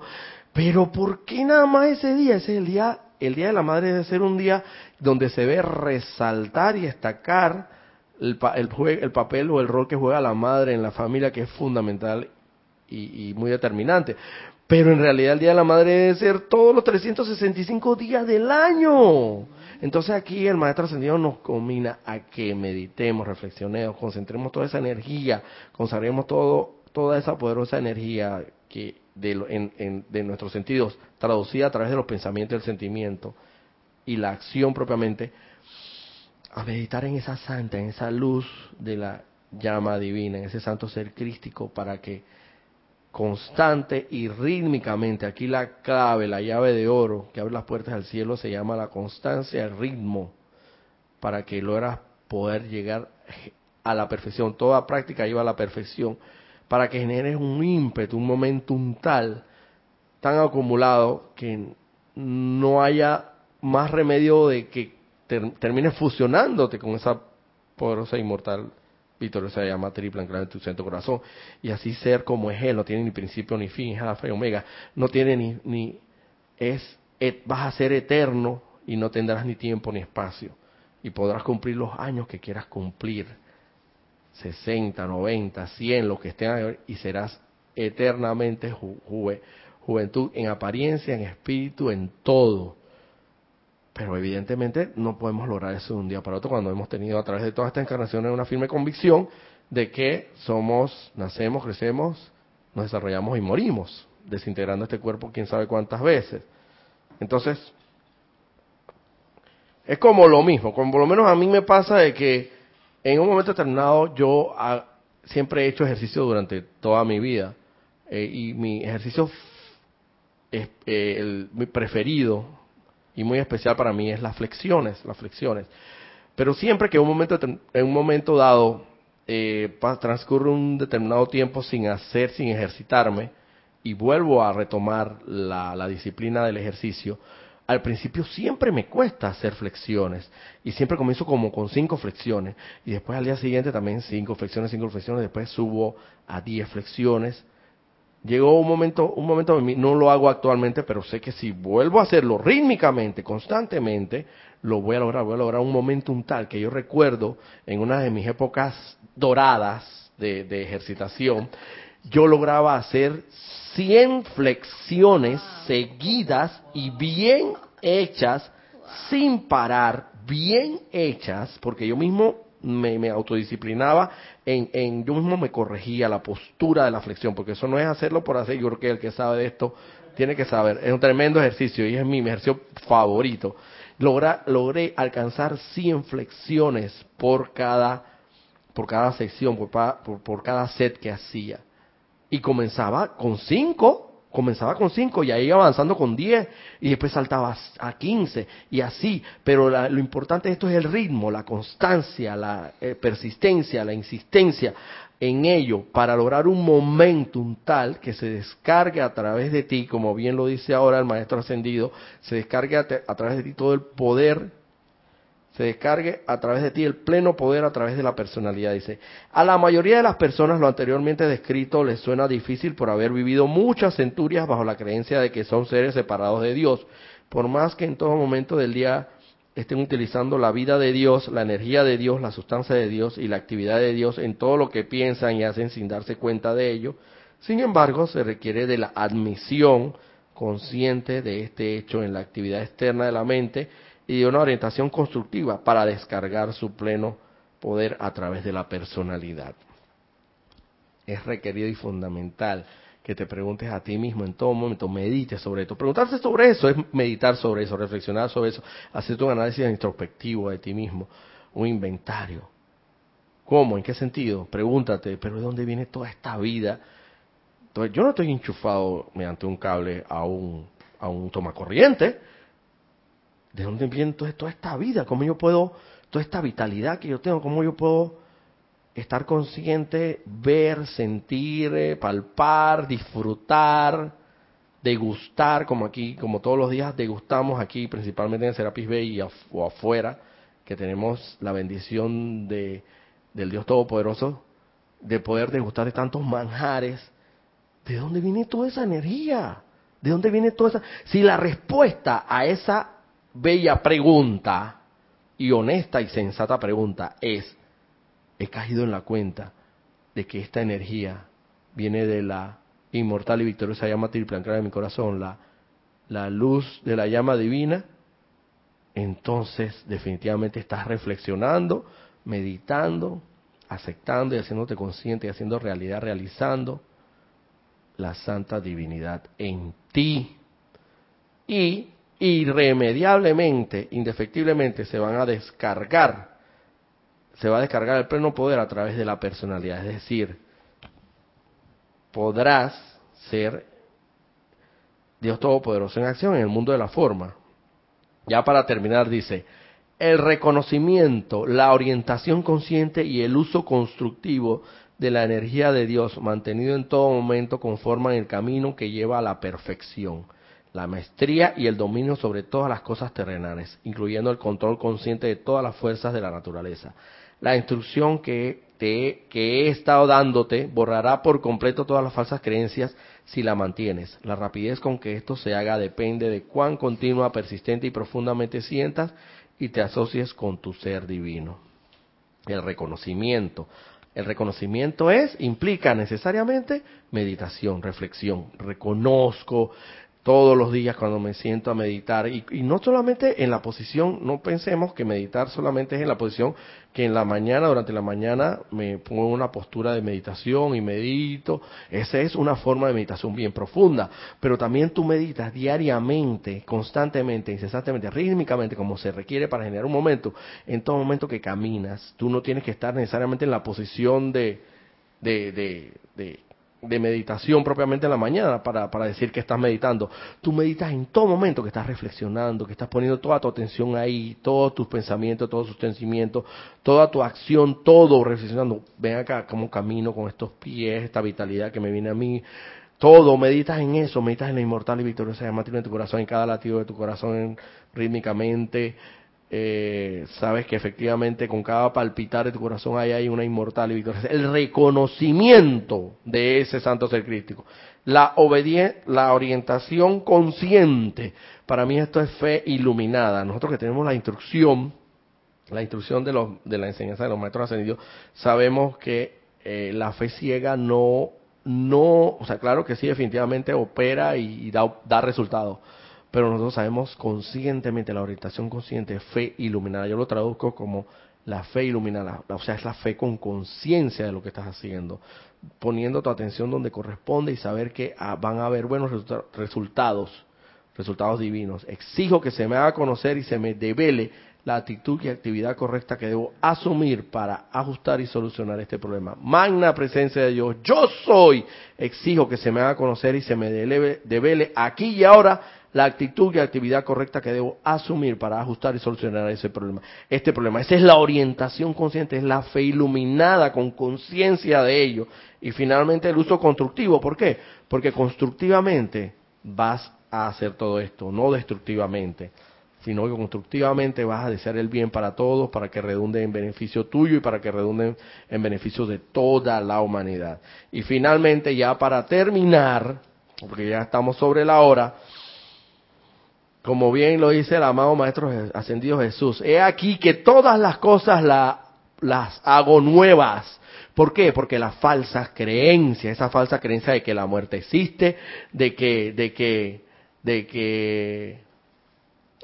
pero ¿por qué nada más ese día? Ese es el día, el día de la madre debe ser un día donde se ve resaltar y destacar el, el, papel o el rol que juega la madre en la familia, que es fundamental y, y, muy determinante. Pero en realidad el Día de la Madre debe ser todos los 365 días del año. Entonces aquí el Maestro Ascendido nos combina a que meditemos, reflexionemos, concentremos toda esa energía, consagremos todo, toda esa poderosa energía que de, de nuestros sentidos, traducida a través de los pensamientos y el sentimiento y la acción propiamente, a meditar en esa santa, en esa luz de la llama divina, en ese santo ser crístico, para que constante y rítmicamente, aquí la clave, la llave de oro que abre las puertas al cielo se llama la constancia, el ritmo, para que logras poder llegar a la perfección. Toda práctica lleva a la perfección para que generes un ímpetu, un momentum tal, tan acumulado, que no haya más remedio de que termines fusionándote con esa poderosa inmortal victoriosa llama triple anclada en tu centro corazón. Y así ser como es él no tiene ni principio ni fin alfa y omega. No tiene ni, ni es vas a ser eterno y no tendrás ni tiempo ni espacio. Y podrás cumplir los años que quieras cumplir. 60, 90, 100, lo que estén, y serás eternamente juventud en apariencia, en espíritu, en todo. Pero evidentemente no podemos lograr eso de un día para otro cuando hemos tenido a través de todas estas encarnaciones una firme convicción de que somos, nacemos, crecemos, nos desarrollamos y morimos, desintegrando este cuerpo quién sabe cuántas veces. Entonces, es como lo mismo, como por lo menos a mí me pasa de que en un momento determinado yo siempre he hecho ejercicio durante toda mi vida eh, y mi ejercicio es, eh, el, preferido y muy especial para mí es las flexiones, las flexiones. Pero siempre que en un momento dado eh, transcurre un determinado tiempo sin hacer, sin ejercitarme, y vuelvo a retomar la, la disciplina del ejercicio, al principio siempre me cuesta hacer flexiones y siempre comienzo como con cinco flexiones y después al día siguiente también cinco flexiones, cinco flexiones, después subo a diez flexiones. Llegó un momento, un momento, no lo hago actualmente, pero sé que si vuelvo a hacerlo rítmicamente, constantemente, lo voy a lograr, voy a lograr un momento un tal que yo recuerdo en una de mis épocas doradas de, de ejercitación, yo lograba hacer 100 flexiones seguidas y bien hechas, sin parar, bien hechas, porque yo mismo me, autodisciplinaba en, en, yo mismo me corregía la postura de la flexión, porque eso no es hacerlo por hacer, yo creo que el que sabe de esto tiene que saber, es un tremendo ejercicio y es mi ejercicio favorito. Logra, logré alcanzar 100 flexiones por cada, por cada sección, por, por, por cada set que hacía y comenzaba con cinco, comenzaba con cinco y ahí avanzando con diez y después saltaba a quince y así. Pero lo importante de esto es el ritmo, la constancia, la eh, persistencia, la insistencia en ello para lograr un momentum tal que se descargue a través de ti, como bien lo dice ahora el maestro ascendido, se descargue a través de ti todo el poder se descargue a través de ti el pleno poder a través de la personalidad. Dice, a la mayoría de las personas lo anteriormente descrito les suena difícil por haber vivido muchas centurias bajo la creencia de que son seres separados de Dios. Por más que en todo momento del día estén utilizando la vida de Dios, la energía de Dios, la sustancia de Dios y la actividad de Dios en todo lo que piensan y hacen sin darse cuenta de ello, sin embargo, se requiere de la admisión consciente de este hecho en la actividad externa de la mente y una orientación constructiva para descargar su pleno poder a través de la personalidad. Es requerido y fundamental que te preguntes a ti mismo en todo momento, medites sobre esto. Preguntarse sobre eso es meditar sobre eso, reflexionar sobre eso, hacer un análisis introspectivo de ti mismo, un inventario. ¿Cómo? ¿En qué sentido? Pregúntate, pero ¿de dónde viene toda esta vida? Yo no estoy enchufado mediante un cable a un, a un tomacorriente. ¿De dónde viene toda esta vida? ¿Cómo yo puedo, toda esta vitalidad que yo tengo, cómo yo puedo estar consciente, ver, sentir, eh, palpar, disfrutar, degustar, como aquí, como todos los días degustamos aquí, principalmente en Serapis Bay y o afuera, que tenemos la bendición de, del Dios Todopoderoso, de poder degustar de tantos manjares. ¿De dónde viene toda esa energía? ¿De dónde viene toda esa...? Si la respuesta a esa bella pregunta, y honesta y sensata pregunta, es he caído en la cuenta de que esta energía viene de la inmortal y victoriosa llama triple anclada en mi corazón, la, la luz de la llama divina, entonces definitivamente estás reflexionando, meditando, aceptando y haciéndote consciente y haciendo realidad, realizando la santa divinidad en ti. Y irremediablemente, indefectiblemente se van a descargar se va a descargar el pleno poder a través de la personalidad. Es decir, podrás ser Dios Todopoderoso en acción en el mundo de la forma. Ya para terminar dice, el reconocimiento, la orientación consciente y el uso constructivo de la energía de Dios mantenido en todo momento conforman el camino que lleva a la perfección, la maestría y el dominio sobre todas las cosas terrenales, incluyendo el control consciente de todas las fuerzas de la naturaleza la instrucción que, he estado dándote borrará por completo todas las falsas creencias si la mantienes. La rapidez con que esto se haga depende de cuán continua, persistente y profundamente sientas y te asocies con tu ser divino. El reconocimiento. El reconocimiento es, implica necesariamente meditación, reflexión. Reconozco, todos los días cuando me siento a meditar. Y, no solamente en la posición, no pensemos que meditar solamente es en la posición que en la mañana, durante la mañana me pongo en una postura de meditación y medito, esa es una forma de meditación bien profunda, pero también tú meditas diariamente, constantemente, incesantemente, rítmicamente, como se requiere para generar un momento, en todo momento que caminas, tú no tienes que estar necesariamente en la posición de, de, de, de de meditación propiamente en la mañana para, para decir que estás meditando. Tú meditas en todo momento que estás reflexionando, que estás poniendo toda tu atención ahí, todos tus pensamientos, todos tus sentimientos, toda tu acción, todo reflexionando. Ven acá cómo camino con estos pies, esta vitalidad que me viene a mí. Todo, meditas en eso, meditas en la inmortal y victoriosa llama en tu corazón, en cada latido de tu corazón, rítmicamente, eh, sabes que efectivamente con cada palpitar de tu corazón hay, hay una inmortal y victoriosa. El reconocimiento de ese santo ser crístico. La, obediencia, la orientación consciente. Para mí esto es fe iluminada. Nosotros que tenemos la instrucción, la instrucción de, los, de la enseñanza de los maestros ascendidos, sabemos que eh, la fe ciega no, no, o sea, claro que sí, definitivamente opera y, da, da resultados pero nosotros sabemos conscientemente, la orientación consciente, fe iluminada. Yo lo traduzco como la fe iluminada, o sea, es la fe con conciencia de lo que estás haciendo, poniendo tu atención donde corresponde y saber que ah, van a haber buenos resultados, resultados divinos. Exijo que se me haga conocer y se me devele la actitud y actividad correcta que debo asumir para ajustar y solucionar este problema. Magna presencia de Dios, yo soy. Exijo que se me haga conocer y se me devele aquí y ahora la actitud y actividad correcta que debo asumir para ajustar y solucionar ese problema. Este problema, esa es la orientación consciente, es la fe iluminada con conciencia de ello. Y finalmente el uso constructivo, ¿por qué? Porque constructivamente vas a hacer todo esto, no destructivamente. sino que constructivamente vas a desear el bien para todos, para que redunde en beneficio tuyo y para que redunde en beneficio de toda la humanidad. Y finalmente, ya para terminar, porque ya estamos sobre la hora, como bien lo dice el amado Maestro Ascendido Jesús, he aquí que todas las cosas las hago nuevas. ¿Por qué? Porque la falsa creencia, esa falsa creencia de que la muerte existe, de que, de que, de que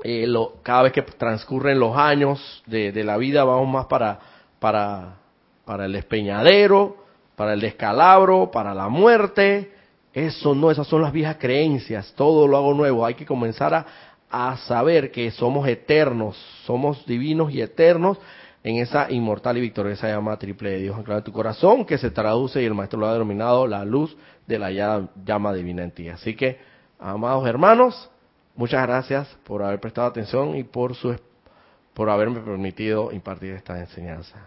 eh, cada vez que transcurren los años de, de, la vida vamos más para, para, para el despeñadero, para el descalabro, para la muerte. Eso no, esas son las viejas creencias, todo lo hago nuevo. Hay que comenzar a, a saber que somos eternos, somos divinos y eternos en esa inmortal y victoriosa llama triple de Dios anclada de tu corazón, que se traduce y el maestro lo ha denominado la luz de la llama divina en ti. Así que, amados hermanos, muchas gracias por haber prestado atención y por su por haberme permitido impartir esta enseñanza.